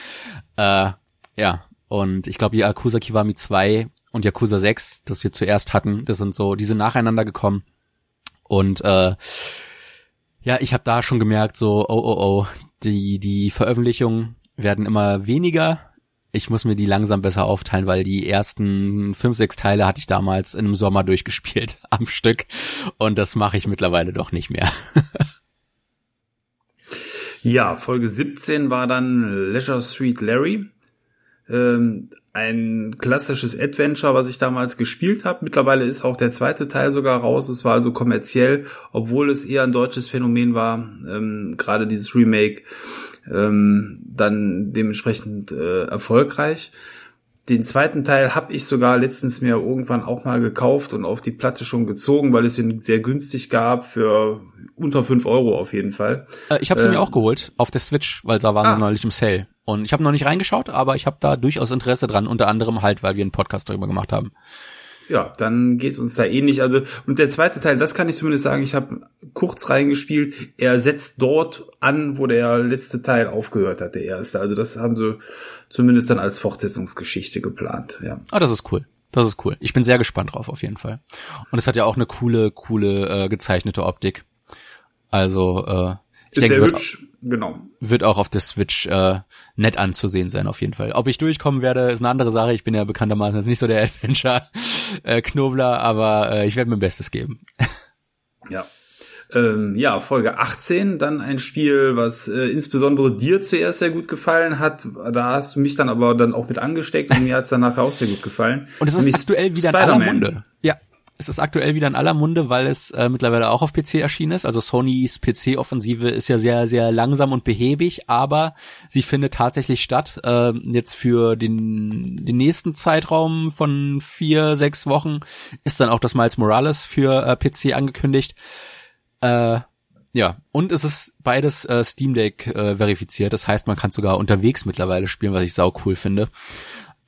Äh, ja, und ich glaube, Yakuza Kiwami 2 und Yakuza 6, das wir zuerst hatten, das sind so, die sind nacheinander gekommen. Und äh, ja, ich habe da schon gemerkt, so, oh, oh, oh, die, die Veröffentlichungen werden immer weniger ich muss mir die langsam besser aufteilen, weil die ersten fünf, sechs Teile hatte ich damals in einem Sommer [LAUGHS] durchgespielt am Stück und das mache ich mittlerweile doch nicht mehr. [LAUGHS] ja, Folge 17 war dann Leisure Street Larry. ähm, ein klassisches Adventure, was ich damals gespielt habe. Mittlerweile ist auch der zweite Teil sogar raus. Es war also kommerziell, obwohl es eher ein deutsches Phänomen war. Ähm, Gerade dieses Remake ähm, dann dementsprechend äh, erfolgreich. Den zweiten Teil habe ich sogar letztens mir irgendwann auch mal gekauft und auf die Platte schon gezogen, weil es ihn sehr günstig gab für unter fünf Euro auf jeden Fall. Äh, ich habe sie äh, mir auch geholt auf der Switch, weil da waren ah. sie neulich im Sale. Und ich habe noch nicht reingeschaut, aber ich habe da durchaus Interesse dran, unter anderem halt, weil wir einen Podcast darüber gemacht haben. Ja, dann geht's uns da ähnlich. Also und der zweite Teil, das kann ich zumindest sagen. Ich habe kurz reingespielt. Er setzt dort an, wo der letzte Teil aufgehört hat, der erste. Also das haben sie zumindest dann als Fortsetzungsgeschichte geplant. Ja. Ah, das ist cool. Das ist cool. Ich bin sehr gespannt drauf auf jeden Fall. Und es hat ja auch eine coole, coole äh, gezeichnete Optik. Also äh, ich ist denke, wird, hübsch, genau. wird auch auf der Switch äh, nett anzusehen sein auf jeden Fall. Ob ich durchkommen werde, ist eine andere Sache. Ich bin ja bekanntermaßen jetzt nicht so der [LAUGHS] Adventure-Knobler, äh, aber äh, ich werde mein Bestes geben. ja. Ähm, ja, Folge 18, dann ein Spiel, was äh, insbesondere dir zuerst sehr gut gefallen hat. Da hast du mich dann aber dann auch mit angesteckt und mir hat's danach auch sehr gut gefallen. Und es ist aktuell wieder in aller Munde. Ja, es ist aktuell wieder in aller Munde, weil es äh, mittlerweile auch auf PC erschienen ist. Also Sonys PC-Offensive ist ja sehr, sehr langsam und behäbig, aber sie findet tatsächlich statt. Äh, jetzt für den, den nächsten Zeitraum von vier, sechs Wochen ist dann auch das Miles Morales für äh, PC angekündigt. Äh, ja, und es ist beides äh, Steam Deck äh, verifiziert. Das heißt, man kann sogar unterwegs mittlerweile spielen, was ich sau cool finde.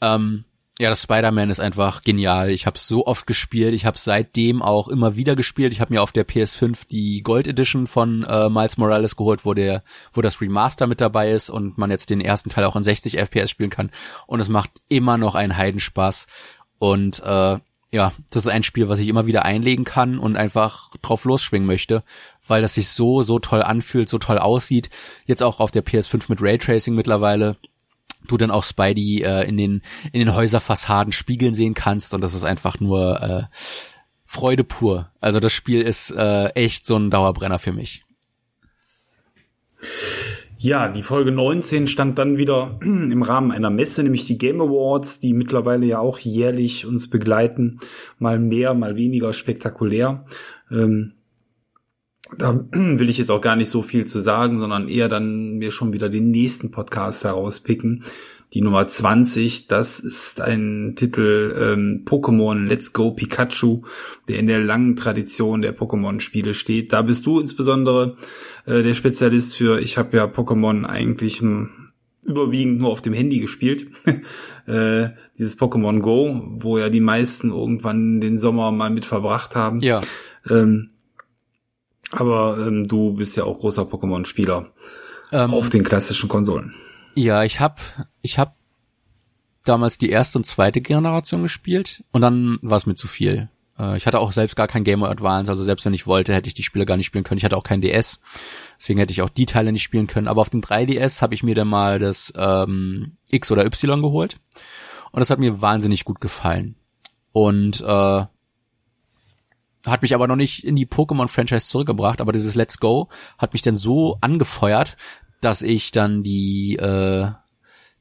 Ähm, ja, das Spider-Man ist einfach genial. Ich habe so oft gespielt. Ich habe seitdem auch immer wieder gespielt. Ich habe mir auf der PS5 die Gold Edition von äh, Miles Morales geholt, wo der, wo das Remaster mit dabei ist und man jetzt den ersten Teil auch in 60 FPS spielen kann. Und es macht immer noch einen Heidenspaß. Und äh, ja, das ist ein Spiel, was ich immer wieder einlegen kann und einfach drauf losschwingen möchte, weil das sich so, so toll anfühlt, so toll aussieht. Jetzt auch auf der PS5 mit Raytracing mittlerweile du dann auch Spidey äh, in den in den Häuserfassaden spiegeln sehen kannst und das ist einfach nur äh, Freude pur. Also das Spiel ist äh, echt so ein Dauerbrenner für mich. Ja, die Folge 19 stand dann wieder [CLEARS THROAT] im Rahmen einer Messe, nämlich die Game Awards, die mittlerweile ja auch jährlich uns begleiten. Mal mehr, mal weniger spektakulär. Ähm, da [CLEARS THROAT] will ich jetzt auch gar nicht so viel zu sagen, sondern eher dann mir schon wieder den nächsten Podcast herauspicken. Die Nummer 20, das ist ein Titel ähm, Pokémon Let's Go Pikachu, der in der langen Tradition der Pokémon-Spiele steht. Da bist du insbesondere äh, der Spezialist für. Ich habe ja Pokémon eigentlich hm, überwiegend nur auf dem Handy gespielt. [LAUGHS] äh, dieses Pokémon Go, wo ja die meisten irgendwann den Sommer mal mit verbracht haben. Ja. Ähm, aber ähm, du bist ja auch großer Pokémon-Spieler ähm, auf den klassischen Konsolen. Ja, ich hab, ich hab damals die erste und zweite Generation gespielt und dann war es mir zu viel. Äh, ich hatte auch selbst gar kein Game Advance, also selbst wenn ich wollte, hätte ich die Spiele gar nicht spielen können. Ich hatte auch kein DS, deswegen hätte ich auch die Teile nicht spielen können. Aber auf dem 3DS habe ich mir dann mal das ähm, X oder Y geholt und das hat mir wahnsinnig gut gefallen. Und äh, hat mich aber noch nicht in die Pokémon-Franchise zurückgebracht, aber dieses Let's Go hat mich dann so angefeuert, dass ich dann die äh,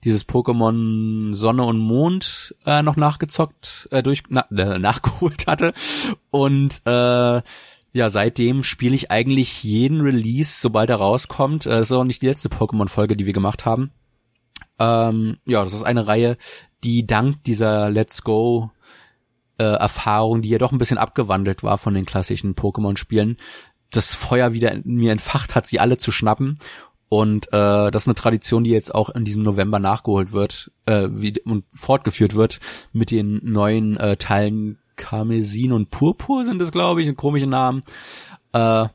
dieses Pokémon Sonne und Mond äh, noch nachgezockt, äh, durch na, äh, [LAUGHS] nachgeholt hatte und äh, ja, seitdem spiele ich eigentlich jeden Release, sobald er rauskommt. Äh, das ist auch nicht die letzte Pokémon-Folge, die wir gemacht haben. Ähm, ja, das ist eine Reihe, die dank dieser Let's Go äh, Erfahrung, die ja doch ein bisschen abgewandelt war von den klassischen Pokémon-Spielen, das Feuer wieder in mir entfacht hat, sie alle zu schnappen. Und äh, das ist eine Tradition, die jetzt auch in diesem November nachgeholt wird äh, wie, und fortgeführt wird mit den neuen äh, Teilen Karmesin und Purpur sind es, glaube ich, komische Namen. Äh,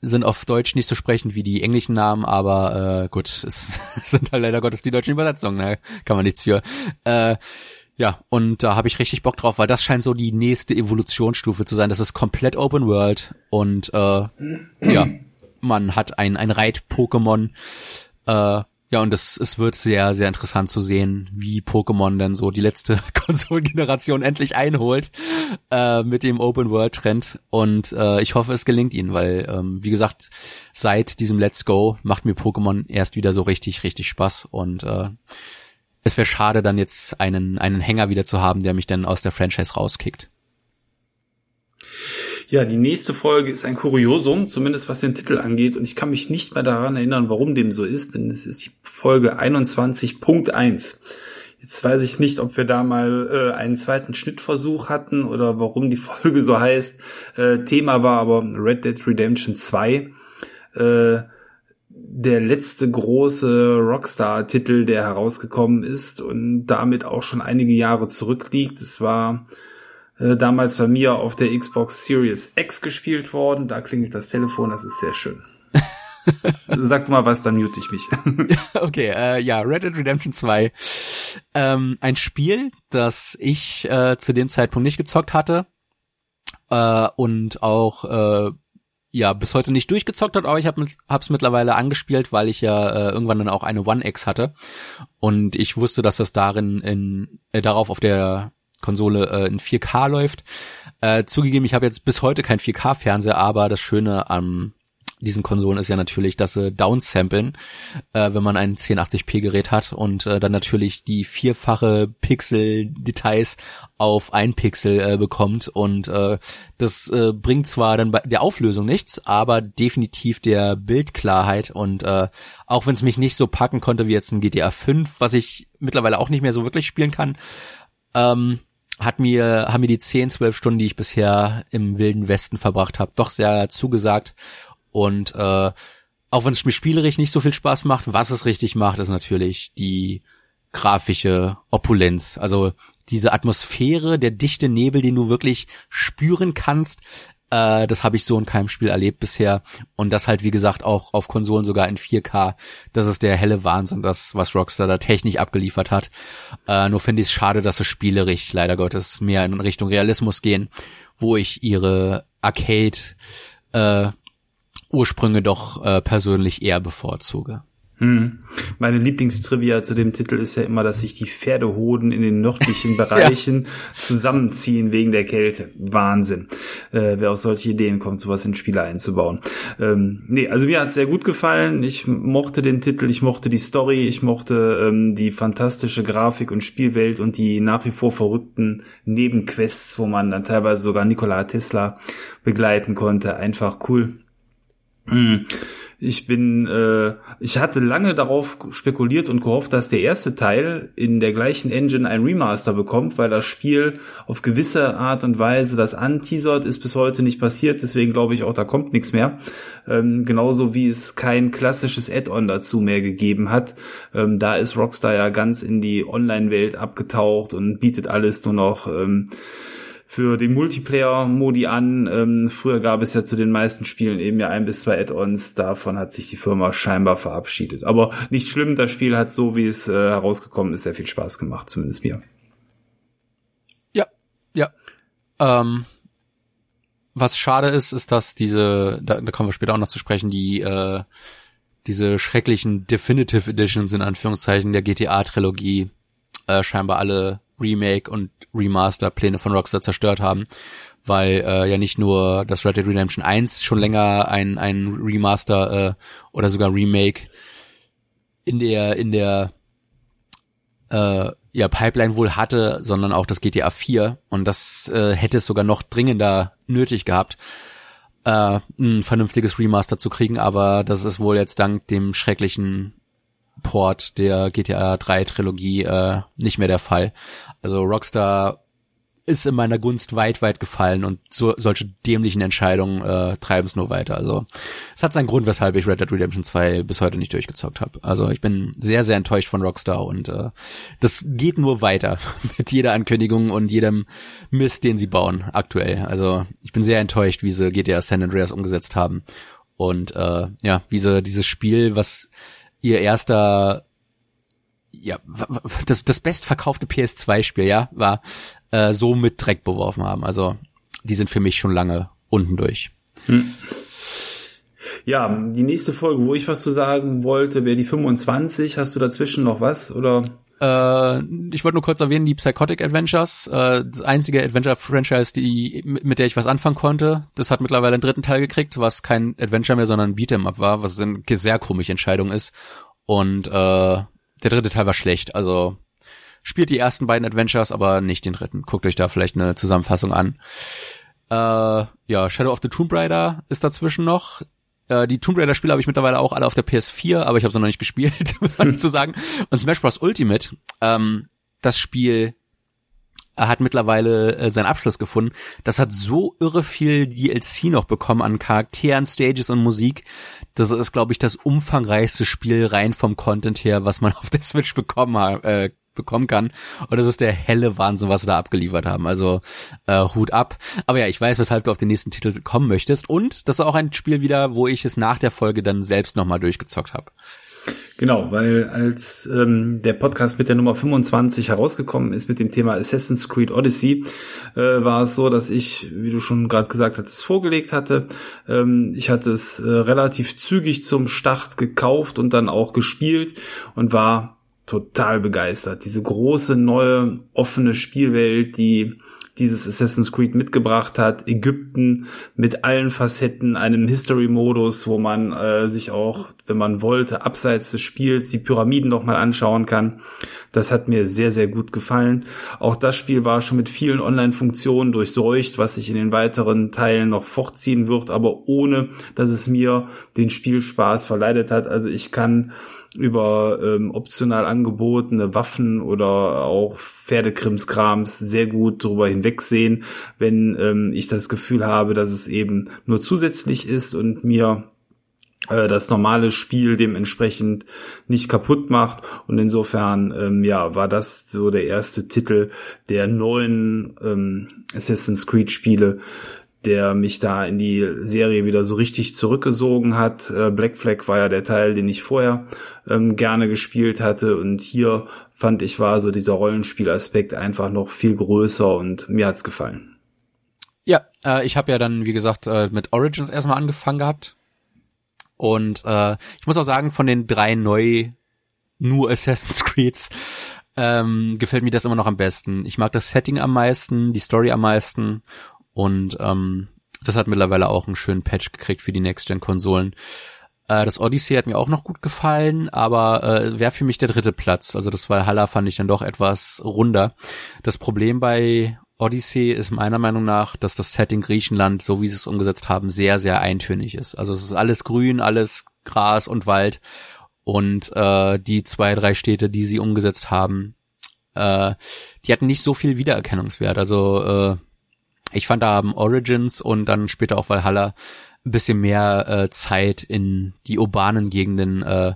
sind auf Deutsch nicht so sprechend wie die englischen Namen, aber äh, gut, [LAUGHS] es sind halt leider Gottes die deutschen Übersetzungen, ne? kann man nichts für. Äh, ja, und da habe ich richtig Bock drauf, weil das scheint so die nächste Evolutionsstufe zu sein. Das ist komplett Open World und äh, [CLEARS THROAT] ja, man hat ein, ein Reit-Pokémon. Äh, ja, und es, es wird sehr, sehr interessant zu sehen, wie Pokémon dann so die letzte [LAUGHS] Konsolengeneration endlich einholt äh, mit dem Open World Trend. Und äh, ich hoffe, es gelingt ihnen, weil, ähm, wie gesagt, seit diesem Let's Go macht mir Pokémon erst wieder so richtig, richtig Spaß. Und äh, es wäre schade, dann jetzt einen, einen Hänger wieder zu haben, der mich dann aus der Franchise rauskickt. Ja, die nächste Folge ist ein Kuriosum, zumindest was den Titel angeht. Und ich kann mich nicht mehr daran erinnern, warum dem so ist, denn es ist die Folge 21.1. Jetzt weiß ich nicht, ob wir da mal äh, einen zweiten Schnittversuch hatten oder warum die [LAUGHS] Folge so heißt. Äh, Thema war aber Red Dead Redemption 2. Äh, der letzte große Rockstar-Titel, der herausgekommen ist und damit auch schon einige Jahre zurückliegt. Es war äh, damals bei mir auf der Xbox Series X gespielt worden. Da klingelt das Telefon, das ist sehr schön. [LAUGHS] Sag mal was, dann mute ich mich. [LAUGHS] okay, äh, ja, Red Dead Redemption 2. Ähm, ein Spiel, das ich äh, zu dem Zeitpunkt nicht gezockt hatte äh, und auch äh, ja bis heute nicht durchgezockt hat, aber ich habe es mittlerweile angespielt, weil ich ja äh, irgendwann dann auch eine One X hatte und ich wusste, dass das darin in äh, darauf auf der Konsole äh, in 4K läuft. Äh, zugegeben, ich habe jetzt bis heute kein 4K-Fernseher, aber das Schöne am diesen Konsolen ist ja natürlich, dass sie downsamplen, äh, wenn man ein 1080p Gerät hat und äh, dann natürlich die vierfache Pixel-Details auf ein Pixel äh, bekommt und äh, das äh, bringt zwar dann bei der Auflösung nichts, aber definitiv der Bildklarheit und äh, auch wenn es mich nicht so packen konnte wie jetzt ein GTA 5, was ich mittlerweile auch nicht mehr so wirklich spielen kann, ähm, hat mir, haben mir die 10, 12 Stunden, die ich bisher im Wilden Westen verbracht habe, doch sehr zugesagt und äh, auch wenn es mir spielerisch nicht so viel Spaß macht, was es richtig macht, ist natürlich die grafische Opulenz. Also diese Atmosphäre, der dichte Nebel, den du wirklich spüren kannst, äh, das habe ich so in keinem Spiel erlebt bisher. Und das halt, wie gesagt, auch auf Konsolen sogar in 4K. Das ist der helle Wahnsinn, das, was Rockstar da technisch abgeliefert hat. Äh, nur finde ich es schade, dass es spielerisch leider Gottes mehr in Richtung Realismus gehen, wo ich ihre Arcade äh, Ursprünge doch äh, persönlich eher bevorzuge. Hm. Meine Lieblingstrivia zu dem Titel ist ja immer, dass sich die Pferdehoden in den nördlichen [LAUGHS] Bereichen ja. zusammenziehen wegen der Kälte. Wahnsinn. Äh, wer auf solche Ideen kommt, sowas in Spiele einzubauen. Ähm, nee, also mir hat's sehr gut gefallen. Ich mochte den Titel, ich mochte die Story, ich mochte ähm, die fantastische Grafik und Spielwelt und die nach wie vor verrückten Nebenquests, wo man dann teilweise sogar Nikola Tesla begleiten konnte. Einfach cool. Hm. Ich bin, äh, ich hatte lange darauf spekuliert und gehofft, dass der erste Teil in der gleichen Engine ein Remaster bekommt, weil das Spiel auf gewisse Art und Weise das anteasert, ist bis heute nicht passiert. Deswegen glaube ich auch, da kommt nichts mehr. Ähm, genauso wie es kein klassisches Add-on dazu mehr gegeben hat. Ähm, da ist Rockstar ja ganz in die Online-Welt abgetaucht und bietet alles nur noch. Ähm, für den Multiplayer-Modi an. Ähm, früher gab es ja zu den meisten Spielen eben ja ein bis zwei Add-ons. Davon hat sich die Firma scheinbar verabschiedet. Aber nicht schlimm, das Spiel hat so, wie es äh, herausgekommen ist, sehr viel Spaß gemacht, zumindest mir. Ja, ja. Ähm, was schade ist, ist, dass diese, da, da kommen wir später auch noch zu sprechen, die äh, diese schrecklichen Definitive Editions in Anführungszeichen der GTA-Trilogie äh, scheinbar alle Remake und Remaster-Pläne von Rockstar zerstört haben, weil äh, ja nicht nur das Red Dead Redemption 1 schon länger ein, ein Remaster äh, oder sogar Remake in der in der äh, ja Pipeline wohl hatte, sondern auch das GTA 4 und das äh, hätte es sogar noch dringender nötig gehabt, äh, ein vernünftiges Remaster zu kriegen, aber das ist wohl jetzt dank dem schrecklichen Port der GTA 3 Trilogie äh, nicht mehr der Fall. Also Rockstar ist in meiner Gunst weit, weit gefallen und so, solche dämlichen Entscheidungen äh, treiben es nur weiter. Also es hat seinen Grund, weshalb ich Red Dead Redemption 2 bis heute nicht durchgezockt habe. Also ich bin sehr, sehr enttäuscht von Rockstar und äh, das geht nur weiter [LAUGHS] mit jeder Ankündigung und jedem Mist, den sie bauen aktuell. Also ich bin sehr enttäuscht, wie sie GTA San Andreas umgesetzt haben und äh, ja, wie sie dieses Spiel, was ihr erster ja, das, das bestverkaufte PS2-Spiel, ja, war äh, so mit Dreck beworfen haben. Also die sind für mich schon lange unten durch. Hm. Ja, die nächste Folge, wo ich was zu sagen wollte, wäre die 25. Hast du dazwischen noch was oder? Äh, ich wollte nur kurz erwähnen, die Psychotic Adventures, äh, das einzige Adventure-Franchise, die mit der ich was anfangen konnte. Das hat mittlerweile einen dritten Teil gekriegt, was kein Adventure mehr, sondern ein Beat'em Up war, was eine sehr komische Entscheidung ist. Und äh, der dritte Teil war schlecht. Also Spielt die ersten beiden Adventures, aber nicht den dritten. Guckt euch da vielleicht eine Zusammenfassung an. Äh, ja, Shadow of the Tomb Raider ist dazwischen noch. Äh, die Tomb Raider Spiele habe ich mittlerweile auch alle auf der PS4, aber ich habe sie noch nicht gespielt, [LAUGHS] muss man zu sagen. Und Smash Bros. Ultimate, ähm, das Spiel hat mittlerweile äh, seinen Abschluss gefunden. Das hat so irre viel DLC noch bekommen an Charakteren, Stages und Musik. Das ist, glaube ich, das umfangreichste Spiel rein vom Content her, was man [LAUGHS] auf der Switch bekommen, äh, bekommen kann. Und das ist der helle Wahnsinn, was sie da abgeliefert haben. Also äh, Hut ab. Aber ja, ich weiß, weshalb du auf den nächsten Titel kommen möchtest. Und das ist auch ein Spiel wieder, wo ich es nach der Folge dann selbst nochmal durchgezockt habe. Genau, weil als ähm, der Podcast mit der Nummer 25 herausgekommen ist mit dem Thema Assassin's Creed Odyssey, äh, war es so, dass ich, wie du schon gerade gesagt hast, vorgelegt hatte. Ähm, ich hatte es äh, relativ zügig zum Start gekauft und dann auch gespielt und war total begeistert. Diese große, neue, offene Spielwelt, die dieses Assassin's Creed mitgebracht hat. Ägypten mit allen Facetten, einem History-Modus, wo man äh, sich auch, wenn man wollte, abseits des Spiels die Pyramiden noch mal anschauen kann. Das hat mir sehr, sehr gut gefallen. Auch das Spiel war schon mit vielen Online-Funktionen durchseucht, was sich in den weiteren Teilen noch fortziehen wird, aber ohne, dass es mir den Spielspaß verleidet hat. Also ich kann über ähm, optional angebotene Waffen oder auch Pferdekrimskrams sehr gut drüber hinwegsehen, wenn ähm, ich das Gefühl habe, dass es eben nur zusätzlich ist und mir äh, das normale Spiel dementsprechend nicht kaputt macht. Und insofern ähm, ja war das so der erste Titel der neuen ähm, Assassin's Creed Spiele der mich da in die Serie wieder so richtig zurückgesogen hat. Äh, Black Flag war ja der Teil, den ich vorher ähm, gerne gespielt hatte und hier fand ich war so dieser Rollenspielaspekt einfach noch viel größer und mir hat's gefallen. Ja, äh, ich habe ja dann wie gesagt äh, mit Origins erstmal angefangen gehabt und äh, ich muss auch sagen von den drei neu nur Assassin's Creeds ähm, gefällt mir das immer noch am besten. Ich mag das Setting am meisten, die Story am meisten und ähm, das hat mittlerweile auch einen schönen Patch gekriegt für die Next-Gen-Konsolen. Äh, das Odyssey hat mir auch noch gut gefallen, aber äh, wäre für mich der dritte Platz. Also das Valhalla fand ich dann doch etwas runder. Das Problem bei Odyssey ist meiner Meinung nach, dass das Setting Griechenland, so wie sie es umgesetzt haben, sehr, sehr eintönig ist. Also es ist alles grün, alles Gras und Wald. Und äh, die zwei, drei Städte, die sie umgesetzt haben, äh, die hatten nicht so viel Wiedererkennungswert. Also äh, ich fand, da haben Origins und dann später auch Valhalla ein bisschen mehr äh, Zeit in die urbanen Gegenden äh,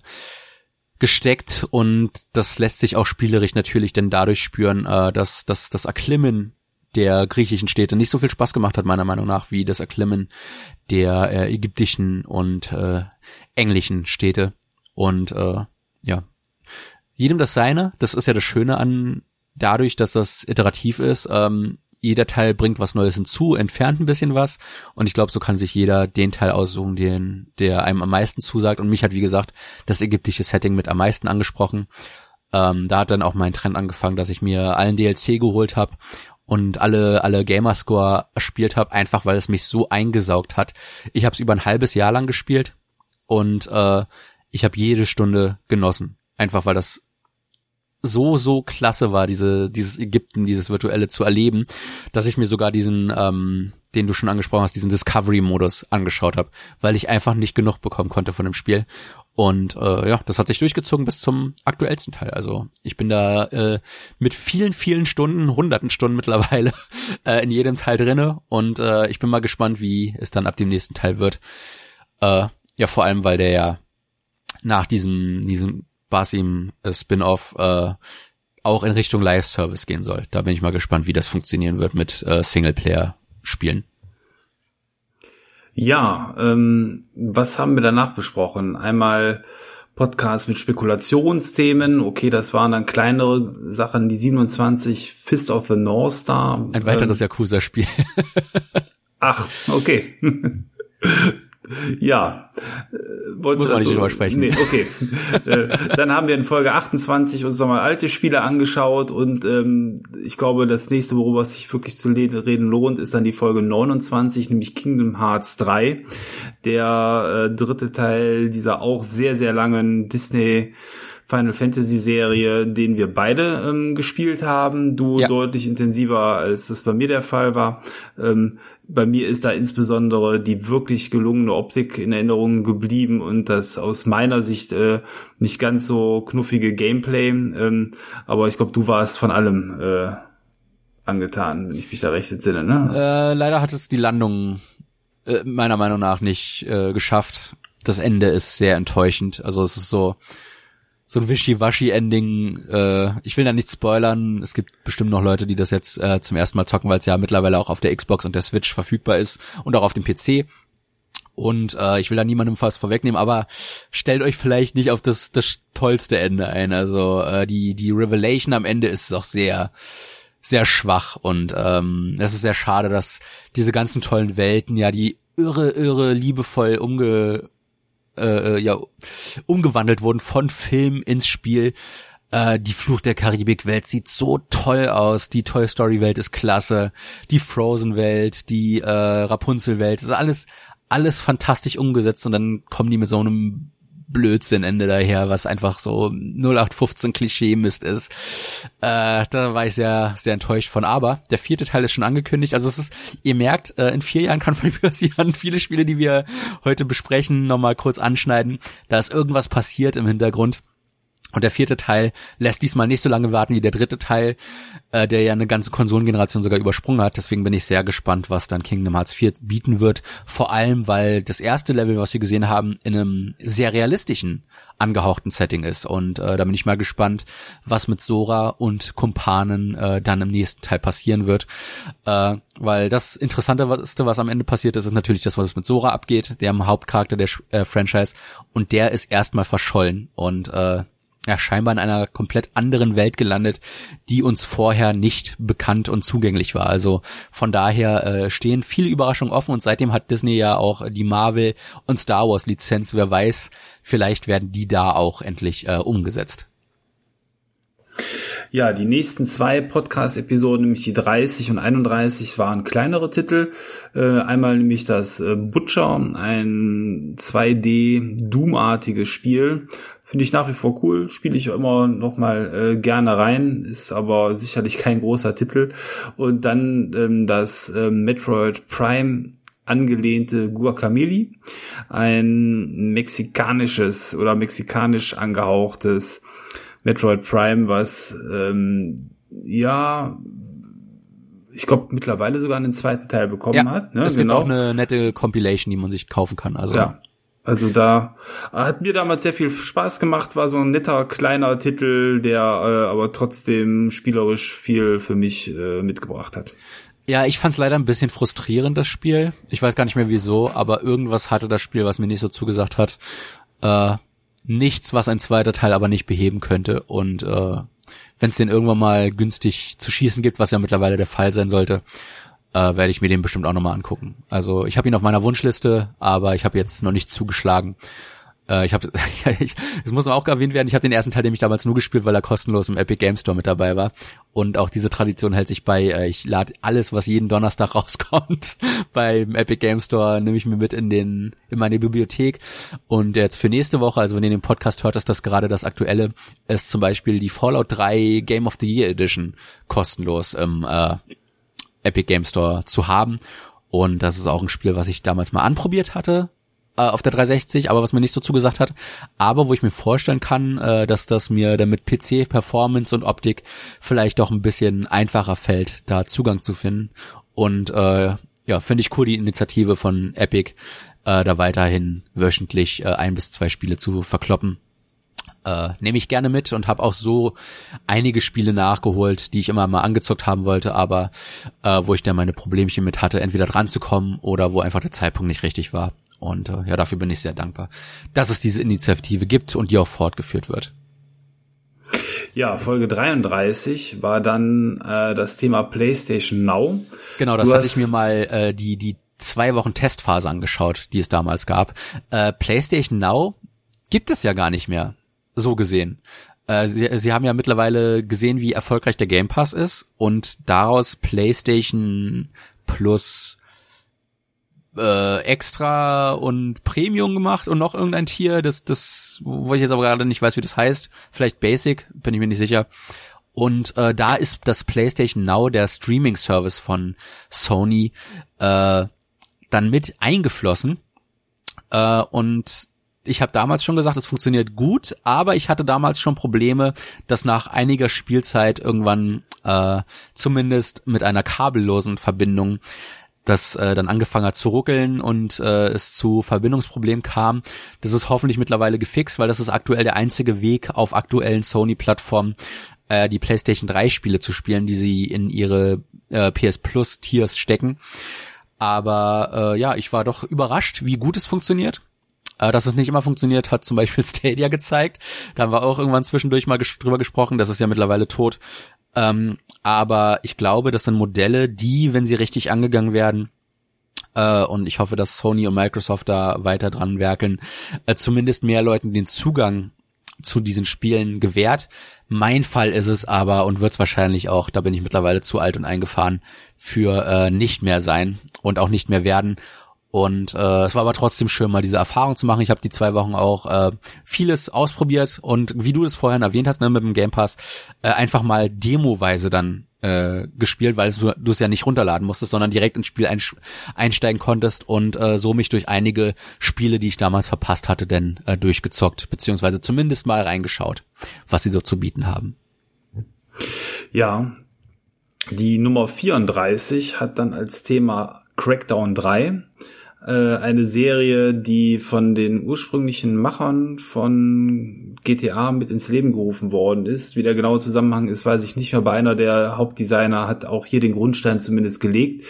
gesteckt und das lässt sich auch spielerisch natürlich denn dadurch spüren, äh, dass, dass das Erklimmen der griechischen Städte nicht so viel Spaß gemacht hat, meiner Meinung nach, wie das Erklimmen der äh, ägyptischen und äh, englischen Städte. Und äh, ja, jedem das seine. Das ist ja das Schöne an dadurch, dass das iterativ ist. Ähm, jeder Teil bringt was Neues hinzu, entfernt ein bisschen was und ich glaube, so kann sich jeder den Teil aussuchen, den, der einem am meisten zusagt und mich hat, wie gesagt, das ägyptische Setting mit am meisten angesprochen. Ähm, da hat dann auch mein Trend angefangen, dass ich mir allen DLC geholt habe und alle alle Gamerscore erspielt habe, einfach weil es mich so eingesaugt hat. Ich habe es über ein halbes Jahr lang gespielt und äh, ich habe jede Stunde genossen, einfach weil das so, so klasse war, diese, dieses Ägypten, dieses Virtuelle zu erleben, dass ich mir sogar diesen, ähm, den du schon angesprochen hast, diesen Discovery-Modus angeschaut habe, weil ich einfach nicht genug bekommen konnte von dem Spiel. Und äh, ja, das hat sich durchgezogen bis zum aktuellsten Teil. Also ich bin da äh, mit vielen, vielen Stunden, hunderten Stunden mittlerweile [LAUGHS] äh, in jedem Teil drinne und äh, ich bin mal gespannt, wie es dann ab dem nächsten Teil wird. Äh, ja, vor allem, weil der ja nach diesem, diesem Basim äh, Spin-off äh, auch in Richtung Live-Service gehen soll. Da bin ich mal gespannt, wie das funktionieren wird mit äh, Singleplayer-Spielen. Ja, ähm, was haben wir danach besprochen? Einmal Podcast mit Spekulationsthemen. Okay, das waren dann kleinere Sachen. Die 27 Fist of the North Star. Ein weiteres ähm, Yakuza-Spiel. [LAUGHS] Ach, okay. [LAUGHS] [LAUGHS] Ja. Äh, wolltest Muss man nicht drüber sprechen. Nee, okay. [LAUGHS] Äh, dann haben wir in Folge 28 uns nochmal alte Spiele angeschaut und ähm, ich glaube, das nächste, worüber es sich wirklich zu reden lohnt, ist dann die Folge 29, nämlich Kingdom Hearts 3. Der äh, dritte Teil dieser auch sehr, sehr langen Disney Final Fantasy Serie, den wir beide ähm, gespielt haben. Du ja. deutlich intensiver, als das bei mir der Fall war. Ähm, bei mir ist da insbesondere die wirklich gelungene Optik in Erinnerung geblieben und das aus meiner Sicht äh, nicht ganz so knuffige Gameplay. Ähm, aber ich glaube, du warst von allem äh, angetan, wenn ich mich da recht entsinne. Ne? Äh, leider hat es die Landung äh, meiner Meinung nach nicht äh, geschafft. Das Ende ist sehr enttäuschend. Also es ist so so ein Wischiwaschi-Ending. Äh, ich will da nicht spoilern. Es gibt bestimmt noch Leute, die das jetzt äh, zum ersten Mal zocken, weil es ja mittlerweile auch auf der Xbox und der Switch verfügbar ist und auch auf dem PC. Und äh, ich will da niemandem fast vorwegnehmen, aber stellt euch vielleicht nicht auf das, das tollste Ende ein. Also äh, die, die Revelation am Ende ist auch sehr, sehr schwach und ähm, es ist sehr schade, dass diese ganzen tollen Welten, ja, die irre, irre liebevoll umge äh, äh, ja umgewandelt wurden von Film ins Spiel. Äh, die Fluch der Karibik-Welt sieht so toll aus. Die Toy Story-Welt ist klasse. Die Frozen-Welt, die äh, Rapunzel-Welt, ist alles alles fantastisch umgesetzt und dann kommen die mit so einem Blödsinn Ende daher, was einfach so 0815 Klischee-Mist ist. Äh, da war ich sehr, sehr enttäuscht von. Aber der vierte Teil ist schon angekündigt. Also es ist, ihr merkt, äh, in vier Jahren kann von [LAUGHS] passieren. Viele Spiele, die wir heute besprechen, nochmal kurz anschneiden. Da ist irgendwas passiert im Hintergrund. Und der vierte Teil lässt diesmal nicht so lange warten wie der dritte Teil, äh, der ja eine ganze Konsolengeneration sogar übersprungen hat. Deswegen bin ich sehr gespannt, was dann Kingdom Hearts 4 bieten wird. Vor allem, weil das erste Level, was wir gesehen haben, in einem sehr realistischen, angehauchten Setting ist. Und äh, da bin ich mal gespannt, was mit Sora und Kumpanen äh, dann im nächsten Teil passieren wird. Äh, weil das Interessante, was am Ende passiert ist, ist natürlich das, was mit Sora abgeht, der Hauptcharakter der äh, Franchise. Und der ist erstmal verschollen. Und äh, ja, scheinbar in einer komplett anderen Welt gelandet, die uns vorher nicht bekannt und zugänglich war. Also von daher äh, stehen viele Überraschungen offen und seitdem hat Disney ja auch die Marvel und Star Wars Lizenz. Wer weiß, vielleicht werden die da auch endlich äh, umgesetzt. Ja, die nächsten zwei Podcast-Episoden, nämlich die 30 und 31, waren kleinere Titel. Äh, einmal nämlich das äh, Butcher, ein 2D-Doom-artiges Spiel, Finde ich nach wie vor cool, spiele ich immer noch mal äh, gerne rein, ist aber sicherlich kein großer Titel. Und dann ähm, das ähm, Metroid Prime angelehnte Guacamole, ein mexikanisches oder mexikanisch angehauchtes Metroid Prime, was ähm, ja ich glaube mittlerweile sogar einen zweiten Teil bekommen ja, hat. Ne? Es genau. gibt auch eine nette Compilation, die man sich kaufen kann. Also ja, also da hat mir damals sehr viel Spaß gemacht, war so ein netter kleiner Titel, der äh, aber trotzdem spielerisch viel für mich äh, mitgebracht hat. Ja, ich fand es leider ein bisschen frustrierend, das Spiel. Ich weiß gar nicht mehr wieso, aber irgendwas hatte das Spiel, was mir nicht so zugesagt hat. Äh, nichts, was ein zweiter Teil aber nicht beheben könnte. Und äh, wenn es den irgendwann mal günstig zu schießen gibt, was ja mittlerweile der Fall sein sollte, äh, werde ich mir den bestimmt auch nochmal angucken. Also ich habe ihn auf meiner Wunschliste, aber ich habe jetzt noch nicht zugeschlagen. Äh, ich habe, [LAUGHS] es muss auch erwähnt werden, ich habe den ersten Teil nämlich damals nur gespielt, weil er kostenlos im Epic Game Store mit dabei war. Und auch diese Tradition hält sich bei, äh, ich lade alles, was jeden Donnerstag [LAUGHS] rauskommt, beim Epic Game Store, nehme ich mir mit in den, in meine Bibliothek. Und jetzt für nächste Woche, also wenn ihr den Podcast hört, ist das gerade das aktuelle, ist zum Beispiel die Fallout 3 Game of the Year Edition kostenlos im äh, Epic Game Store zu haben. Und das ist auch ein Spiel, was ich damals mal anprobiert hatte äh, auf der 360, aber was mir nicht so zugesagt hat. Aber wo ich mir vorstellen kann, äh, dass das mir dann mit PC, Performance und Optik vielleicht doch ein bisschen einfacher fällt, da Zugang zu finden. Und äh, ja, finde ich cool die Initiative von Epic, äh, da weiterhin wöchentlich äh, ein bis zwei Spiele zu verkloppen äh, nehme ich gerne mit und habe auch so einige Spiele nachgeholt, die ich immer mal angezockt haben wollte, aber äh, wo ich dann meine Problemchen mit hatte, entweder dran zu kommen oder wo einfach der Zeitpunkt nicht richtig war. Und äh, ja, dafür bin ich sehr dankbar, dass es diese Initiative gibt und die auch fortgeführt wird. Ja, Folge 33 war dann äh, das Thema PlayStation Now. Genau, das du hatte ich mir mal äh, die die zwei Wochen Testphase angeschaut, die es damals gab. Äh, PlayStation Now gibt es ja gar nicht mehr so gesehen. Äh, sie, sie haben ja mittlerweile gesehen, wie erfolgreich der Game Pass ist und daraus PlayStation Plus äh, extra und Premium gemacht und noch irgendein Tier, das, das, wo ich jetzt aber gerade nicht weiß, wie das heißt. Vielleicht Basic, bin ich mir nicht sicher. Und äh, da ist das PlayStation Now, der Streaming-Service von Sony, äh, dann mit eingeflossen. Äh, und ich habe damals schon gesagt, es funktioniert gut, aber ich hatte damals schon Probleme, dass nach einiger Spielzeit irgendwann äh, zumindest mit einer kabellosen Verbindung das äh, dann angefangen hat zu ruckeln und äh, es zu Verbindungsproblemen kam. Das ist hoffentlich mittlerweile gefixt, weil das ist aktuell der einzige Weg auf aktuellen Sony-Plattformen, äh, die PlayStation 3 Spiele zu spielen, die sie in ihre äh, PS Plus Tiers stecken. Aber äh, ja, ich war doch überrascht, wie gut es funktioniert. Äh, dass es nicht immer funktioniert, hat zum Beispiel [LAUGHS] Stadia gezeigt. Da haben wir auch irgendwann zwischendurch mal ges drüber gesprochen. Das ist ja mittlerweile tot. Ähm, aber ich glaube, das sind Modelle, die, wenn sie richtig angegangen werden, äh, und ich hoffe, dass Sony und Microsoft da weiter dran werkeln, äh, zumindest mehr Leuten den Zugang zu diesen Spielen gewährt. Mein Fall ist es aber und wird es wahrscheinlich auch, da bin ich mittlerweile zu alt und eingefahren, für äh, nicht mehr sein und auch nicht mehr werden. Und äh, es war aber trotzdem schön, mal diese Erfahrung zu machen. Ich habe die zwei Wochen auch äh, vieles ausprobiert und wie du es vorhin erwähnt hast, ne, mit dem Game Pass, äh, einfach mal demoweise dann äh, gespielt, weil du, es ja nicht runterladen musstest, sondern direkt ins Spiel einsteigen konntest und äh, so mich durch einige Spiele, die ich damals verpasst hatte, denn äh, durchgezockt, beziehungsweise zumindest mal reingeschaut, was sie so zu bieten haben. Ja, die Nummer 34 hat dann als Thema Crackdown 3 äh, eine Serie, die von den ursprünglichen Machern von GTA mit ins Leben gerufen worden ist. Wie der genaue Zusammenhang ist, weiß ich nicht mehr. Bei einer der Hauptdesigner hat auch hier den Grundstein zumindest gelegt.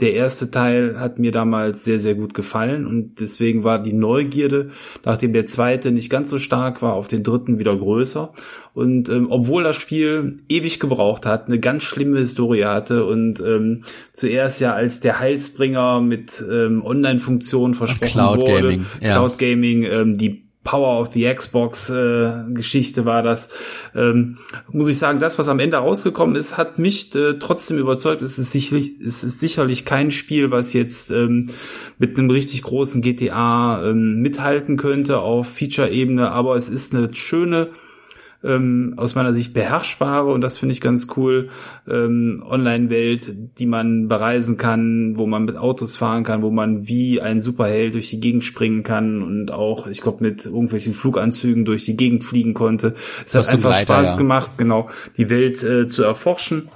Der erste Teil hat mir damals sehr, sehr gut gefallen und deswegen war die Neugierde, nachdem der zweite nicht ganz so stark war, auf den dritten wieder größer. Und ähm, obwohl das Spiel ewig gebraucht hat, eine ganz schlimme Historie hatte und ähm, zuerst ja als der Heilsbringer mit ähm, Online-Funktionen versprochen Cloud wurde, Gaming, ja. Cloud Gaming, ähm, die Power of the Xbox äh, Geschichte war das. Ähm, muss ich sagen, das, was am Ende rausgekommen ist, hat mich äh, trotzdem überzeugt. Es ist sicherlich, es ist sicherlich kein Spiel, was jetzt ähm, mit einem richtig großen GTA ähm, mithalten könnte auf Feature-Ebene, aber es ist eine schöne ähm, aus meiner Sicht beherrschbare und das finde ich ganz cool ähm, Online-Welt, die man bereisen kann, wo man mit Autos fahren kann, wo man wie ein Superheld durch die Gegend springen kann und auch, ich glaube, mit irgendwelchen Fluganzügen durch die Gegend fliegen konnte. Es hat einfach Leiter, Spaß ja. gemacht, genau die Welt äh, zu erforschen.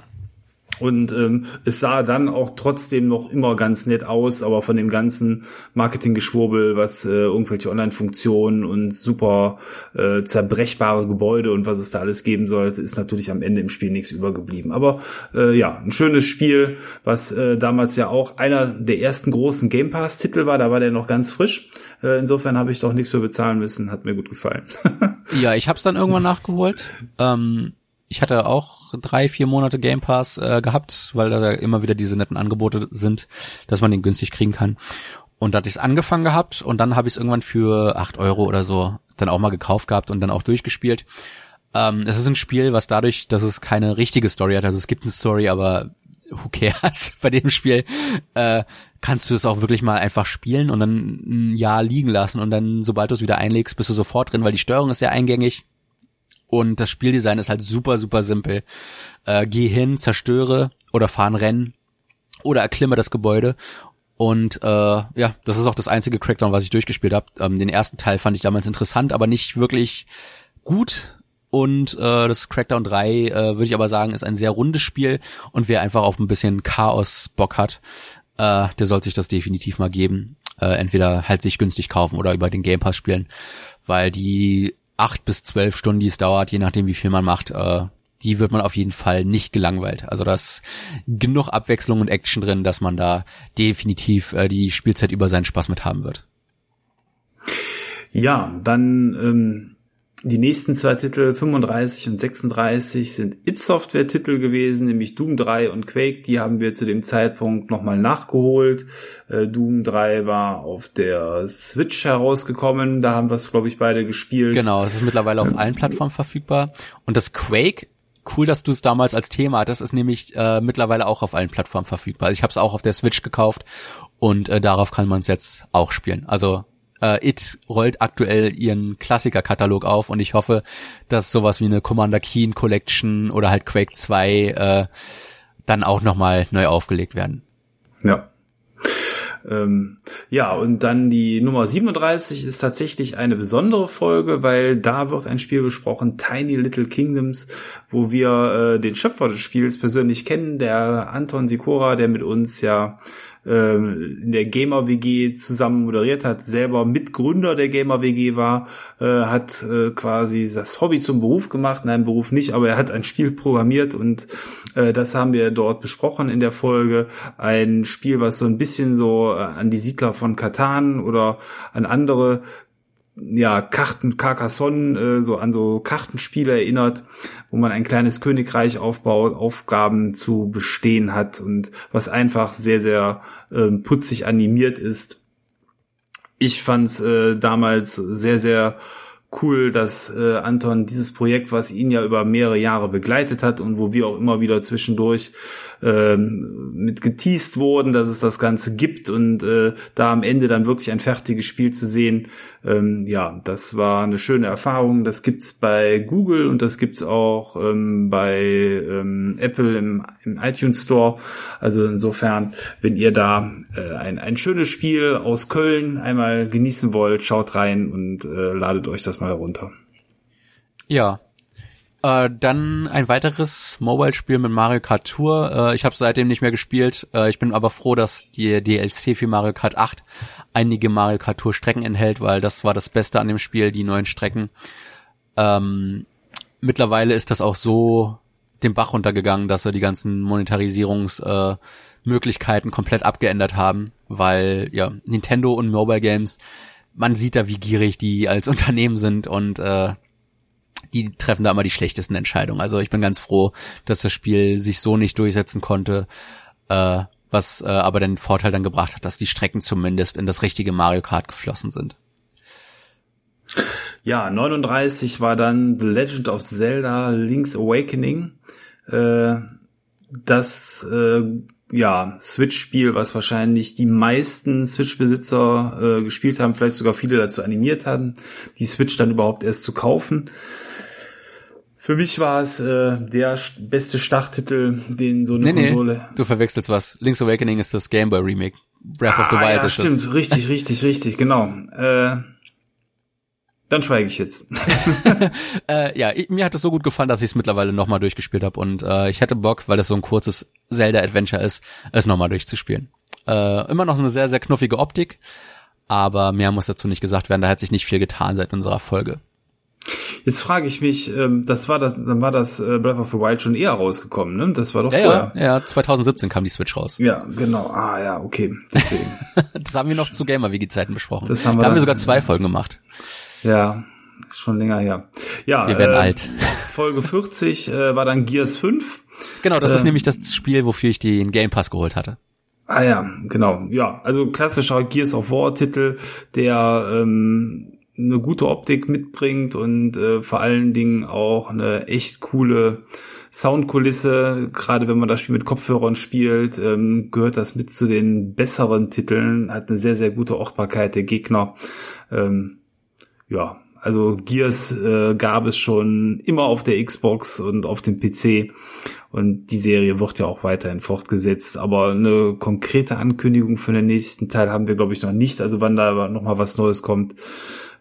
Und ähm, es sah dann auch trotzdem noch immer ganz nett aus, aber von dem ganzen Marketinggeschwurbel, was äh, irgendwelche Online-Funktionen und super äh, zerbrechbare Gebäude und was es da alles geben sollte, ist natürlich am Ende im Spiel nichts übergeblieben. Aber äh, ja, ein schönes Spiel, was äh, damals ja auch einer der ersten großen Game Pass-Titel war, da war der noch ganz frisch. Äh, insofern habe ich doch nichts für bezahlen müssen, hat mir gut gefallen. [LAUGHS] ja, ich habe es dann irgendwann nachgeholt. Ähm ich hatte auch drei, vier Monate Game Pass äh, gehabt, weil da immer wieder diese netten Angebote sind, dass man den günstig kriegen kann. Und da hatte ich es angefangen gehabt und dann habe ich es irgendwann für acht Euro oder so dann auch mal gekauft gehabt und dann auch durchgespielt. Ähm, es ist ein Spiel, was dadurch, dass es keine richtige Story hat, also es gibt eine Story, aber who cares [LAUGHS] bei dem Spiel, äh, kannst du es auch wirklich mal einfach spielen und dann ein Jahr liegen lassen und dann, sobald du es wieder einlegst, bist du sofort drin, weil die Steuerung ist sehr eingängig und das Spieldesign ist halt super, super simpel. Äh, geh hin, zerstöre oder fahren Rennen oder erklimme das Gebäude. Und äh, ja, das ist auch das einzige Crackdown, was ich durchgespielt habe. Ähm, den ersten Teil fand ich damals interessant, aber nicht wirklich gut. Und äh, das Crackdown 3, äh, würde ich aber sagen, ist ein sehr rundes Spiel. Und wer einfach auf ein bisschen Chaos Bock hat, äh, der sollte sich das definitiv mal geben. Äh, entweder halt sich günstig kaufen oder über den Game Pass spielen. Weil die acht bis zwölf Stunden, die es dauert, je nachdem wie viel man macht, äh, die wird man auf jeden Fall nicht gelangweilt. Also da ist genug Abwechslung und Action drin, dass man da definitiv äh, die Spielzeit über seinen Spaß mit haben wird. Ja, dann ähm, die nächsten zwei Titel, 35 und 36, sind It-Software-Titel gewesen, nämlich Doom 3 und Quake. Die haben wir zu dem Zeitpunkt nochmal nachgeholt. Äh, Doom 3 war auf der Switch herausgekommen. Da haben wir es, glaube ich, beide gespielt. Genau, es ist mittlerweile auf allen Plattformen verfügbar. Und das Quake cool, dass du es damals als Thema hattest. Ist nämlich äh, mittlerweile auch auf allen Plattformen verfügbar. Also ich habe es auch auf der Switch gekauft und äh, darauf kann man es jetzt auch spielen. Also äh, It rollt aktuell ihren Klassiker-Katalog auf und ich hoffe, dass sowas wie eine Commander Keen Collection oder halt Quake 2 äh, dann auch nochmal neu aufgelegt werden. Ja. Ähm, ja, und dann die Nummer 37 ist tatsächlich eine besondere Folge, weil da wird ein Spiel besprochen, Tiny Little Kingdoms, wo wir äh, den Schöpfer des Spiels persönlich kennen, der Anton Sikora, der mit uns ja äh, in der Gamer WG zusammen moderiert hat, selber Mitgründer der Gamer WG war, äh, hat äh, quasi das Hobby zum Beruf gemacht, nein, Beruf nicht, aber er hat ein Spiel programmiert und äh, das haben wir dort besprochen in der Folge. Ein Spiel, was so ein bisschen so äh, an die Siedler von Katan oder an andere ja, Karten, Carcassonne, äh, so an so Kartenspiele erinnert, wo man ein kleines Königreich aufbaut, Aufgaben zu bestehen hat und was einfach sehr, sehr äh, putzig animiert ist. Ich fand's äh, damals sehr, sehr cool, dass äh, Anton dieses Projekt, was ihn ja über mehrere Jahre begleitet hat und wo wir auch immer wieder zwischendurch ähm, mit geteased wurden, dass es das Ganze gibt und äh, da am Ende dann wirklich ein fertiges Spiel zu sehen, ähm, ja, das war eine schöne Erfahrung. Das gibt's bei Google und das gibt's auch ähm, bei ähm, Apple im, im iTunes Store. Also insofern, wenn ihr da äh, ein, ein schönes Spiel aus Köln einmal genießen wollt, schaut rein und äh, ladet euch das mal herunter. Ja, äh, dann ein weiteres Mobile-Spiel mit Mario Kart Tour. Äh, ich habe seitdem nicht mehr gespielt. Äh, ich bin aber froh, dass die DLC für Mario Kart 8 einige Mario Kart Tour Strecken enthält, weil das war das Beste an dem Spiel, die neuen Strecken. Ähm, mittlerweile ist das auch so den Bach runtergegangen, dass sie die ganzen Monetarisierungsmöglichkeiten äh, komplett abgeändert haben, weil ja Nintendo und Mobile Games, man sieht da, wie gierig die als [LAUGHS] Unternehmen sind und äh, die treffen da immer die schlechtesten Entscheidungen. Also ich bin ganz froh, dass das Spiel sich so nicht durchsetzen konnte, äh, was äh, aber den Vorteil dann gebracht hat, dass die Strecken zumindest in das richtige Mario Kart geflossen sind. Ja, 39 war dann The Legend of Zelda Link's Awakening. Äh, das äh, ja, Switch-Spiel, was wahrscheinlich die meisten Switch-Besitzer äh, gespielt haben, vielleicht sogar viele dazu animiert haben, die Switch dann überhaupt erst zu kaufen. Für mich war es äh, der beste Starttitel, den so eine nee, Konsole. Nee, du verwechselst was. Link's Awakening ist das Game Boy Remake. Breath ah, of the Wild ja, ist stimmt, das. richtig, richtig, richtig, genau. Äh, dann schweige ich jetzt. [LAUGHS] [LAUGHS] äh, ja, ich, mir hat es so gut gefallen, dass ich es mittlerweile nochmal durchgespielt habe und äh, ich hätte Bock, weil das so ein kurzes Zelda-Adventure ist, es nochmal durchzuspielen. Äh, immer noch eine sehr, sehr knuffige Optik, aber mehr muss dazu nicht gesagt werden. Da hat sich nicht viel getan seit unserer Folge. Jetzt frage ich mich, ähm, das war das, dann war das äh, Breath of the Wild schon eher rausgekommen, ne? Das war doch ja, vorher. Ja, ja, 2017 kam die Switch raus. Ja, genau. Ah ja, okay. Deswegen. [LAUGHS] das haben wir noch zu Gamer-Wiki-Zeiten besprochen. Das haben wir da haben wir sogar zwei Folgen gemacht. Ja, ist schon länger her. Ja, wir werden äh, alt. [LAUGHS] Folge 40 äh, war dann Gears 5. Genau, das äh, ist nämlich das Spiel, wofür ich den Game Pass geholt hatte. Ah ja, genau. Ja, also klassischer Gears of War Titel, der ähm, eine gute Optik mitbringt und äh, vor allen Dingen auch eine echt coole Soundkulisse. Gerade wenn man das Spiel mit Kopfhörern spielt, ähm, gehört das mit zu den besseren Titeln. Hat eine sehr, sehr gute Ortbarkeit der Gegner. Ähm, ja, also Gears äh, gab es schon immer auf der Xbox und auf dem PC. Und die Serie wird ja auch weiterhin fortgesetzt. Aber eine konkrete Ankündigung für den nächsten Teil haben wir, glaube ich, noch nicht. Also wann da noch mal was Neues kommt,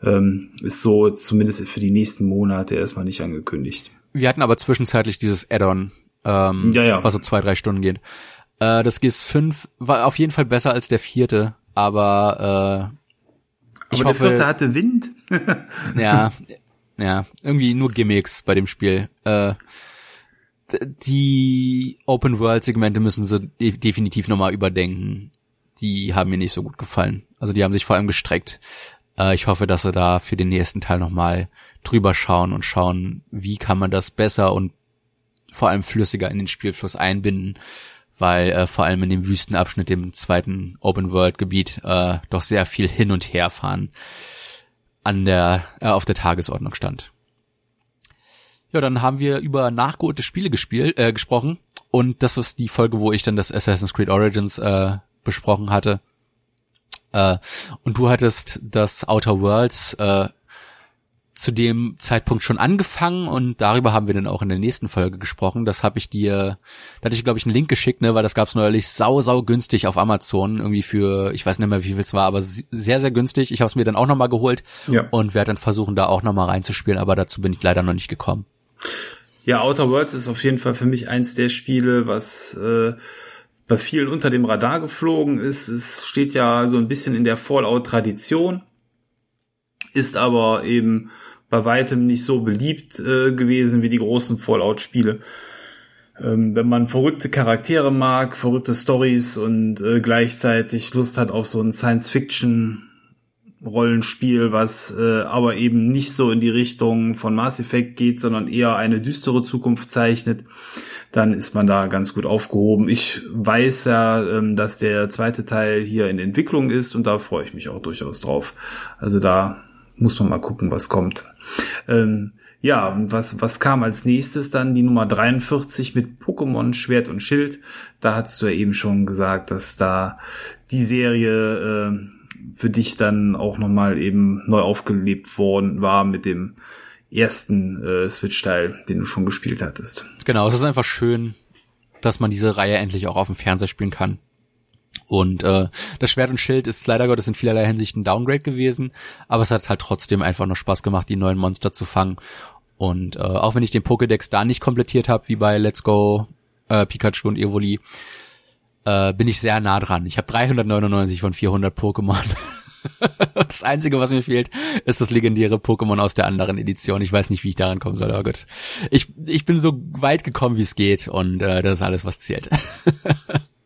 ähm, ist so zumindest für die nächsten Monate erstmal nicht angekündigt. Wir hatten aber zwischenzeitlich dieses Add-on, ähm, ja, ja. was so zwei, drei Stunden geht. Äh, das GIS 5 war auf jeden Fall besser als der vierte, aber äh, ich aber hoffe, der vierte hatte Wind. [LAUGHS] ja, ja, irgendwie nur Gimmicks bei dem Spiel. Äh, die Open-World-Segmente müssen sie definitiv nochmal überdenken. Die haben mir nicht so gut gefallen. Also die haben sich vor allem gestreckt. Äh, ich hoffe, dass sie da für den nächsten Teil nochmal drüber schauen und schauen, wie kann man das besser und vor allem flüssiger in den Spielfluss einbinden, weil äh, vor allem in dem Wüstenabschnitt, dem zweiten Open World Gebiet, äh, doch sehr viel hin und her fahren an der äh, auf der Tagesordnung stand. Ja, dann haben wir über nachgeholte Spiele gespielt, äh, gesprochen. Und das ist die Folge, wo ich dann das Assassin's Creed Origins äh, besprochen hatte. Äh, und du hattest das Outer Worlds äh, zu dem Zeitpunkt schon angefangen und darüber haben wir dann auch in der nächsten Folge gesprochen. Das habe ich dir, da hatte ich glaube ich einen Link geschickt, ne, weil das gab's neulich sau sau günstig auf Amazon irgendwie für, ich weiß nicht mehr wie viel es war, aber sehr sehr günstig. Ich habe es mir dann auch nochmal geholt ja. und werde dann versuchen da auch nochmal reinzuspielen, aber dazu bin ich leider noch nicht gekommen. Ja, Outer Worlds ist auf jeden Fall für mich eins der Spiele, was äh, bei vielen unter dem Radar geflogen ist. Es steht ja so ein bisschen in der Fallout-Tradition, ist aber eben bei weitem nicht so beliebt äh, gewesen wie die großen Fallout-Spiele. Ähm, wenn man verrückte Charaktere mag, verrückte Stories und äh, gleichzeitig Lust hat auf so ein Science-Fiction Rollenspiel, was äh, aber eben nicht so in die Richtung von Mass Effect geht, sondern eher eine düstere Zukunft zeichnet, dann ist man da ganz gut aufgehoben. Ich weiß ja, ähm, dass der zweite Teil hier in Entwicklung ist und da freue ich mich auch durchaus drauf. Also da muss man mal gucken, was kommt. Ähm, ja, was, was kam als nächstes dann? Die Nummer 43 mit Pokémon Schwert und Schild. Da hast du ja eben schon gesagt, dass da die Serie äh, für dich dann auch nochmal eben neu aufgelebt worden war mit dem ersten äh, Switch-Teil, den du schon gespielt hattest. Genau, es ist einfach schön, dass man diese Reihe endlich auch auf dem Fernseher spielen kann. Und äh, das Schwert und Schild ist leider Gottes in vielerlei Hinsicht ein Downgrade gewesen, aber es hat halt trotzdem einfach nur Spaß gemacht, die neuen Monster zu fangen. Und äh, auch wenn ich den Pokédex da nicht komplettiert habe, wie bei Let's Go äh, Pikachu und Evoli, äh, bin ich sehr nah dran. Ich habe 399 von 400 Pokémon. [LAUGHS] das Einzige, was mir fehlt, ist das legendäre Pokémon aus der anderen Edition. Ich weiß nicht, wie ich daran kommen soll, aber gut. Ich, ich bin so weit gekommen, wie es geht und äh, das ist alles, was zählt. [LAUGHS]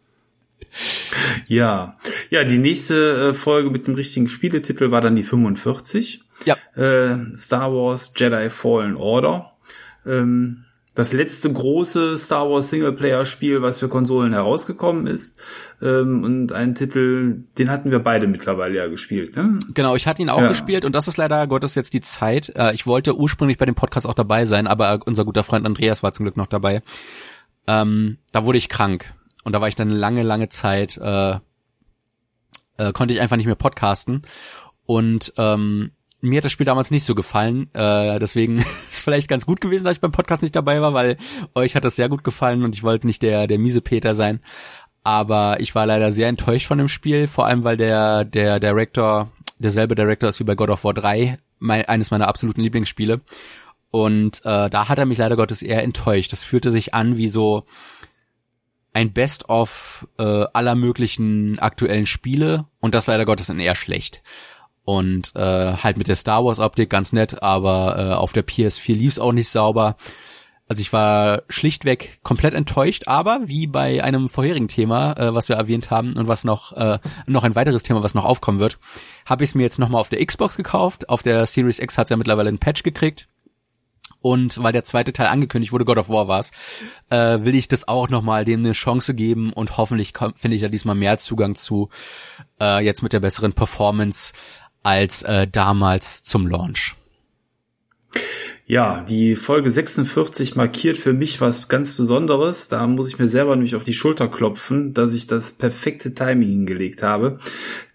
Ja, ja, die nächste äh, Folge mit dem richtigen Spieletitel war dann die 45. Ja. Äh, Star Wars Jedi Fallen Order. Ähm, das letzte große Star Wars Singleplayer-Spiel, was für Konsolen herausgekommen ist. Ähm, und ein Titel, den hatten wir beide mittlerweile ja gespielt. Ne? Genau, ich hatte ihn auch ja. gespielt und das ist leider Gottes jetzt die Zeit. Äh, ich wollte ursprünglich bei dem Podcast auch dabei sein, aber unser guter Freund Andreas war zum Glück noch dabei. Ähm, da wurde ich krank und da war ich dann lange, lange Zeit, äh, äh, konnte ich einfach nicht mehr podcasten. Und ähm, mir hat das Spiel damals nicht so gefallen. Äh, deswegen [LAUGHS] ist vielleicht ganz gut gewesen, dass ich beim Podcast nicht dabei war, weil euch hat das sehr gut gefallen und ich wollte nicht der, der miese Peter sein. Aber ich war leider sehr enttäuscht von dem Spiel, vor allem weil der, der Director, derselbe Director ist wie bei God of War 3, mein, eines meiner absoluten Lieblingsspiele. Und äh, da hat er mich leider Gottes eher enttäuscht. Das fühlte sich an wie so, ein Best-of äh, aller möglichen aktuellen Spiele und das leider Gottes in eher schlecht. Und äh, halt mit der Star Wars Optik ganz nett, aber äh, auf der PS4 lief's auch nicht sauber. Also ich war schlichtweg komplett enttäuscht, aber wie bei einem vorherigen Thema, äh, was wir erwähnt haben und was noch äh, noch ein weiteres Thema, was noch aufkommen wird, habe ich es mir jetzt nochmal auf der Xbox gekauft. Auf der Series X hat's ja mittlerweile einen Patch gekriegt und weil der zweite Teil angekündigt wurde, God of War war's, äh, will ich das auch nochmal dem eine Chance geben und hoffentlich finde ich da diesmal mehr Zugang zu, äh, jetzt mit der besseren Performance als äh, damals zum Launch. Ja, die Folge 46 markiert für mich was ganz Besonderes. Da muss ich mir selber nämlich auf die Schulter klopfen, dass ich das perfekte Timing hingelegt habe.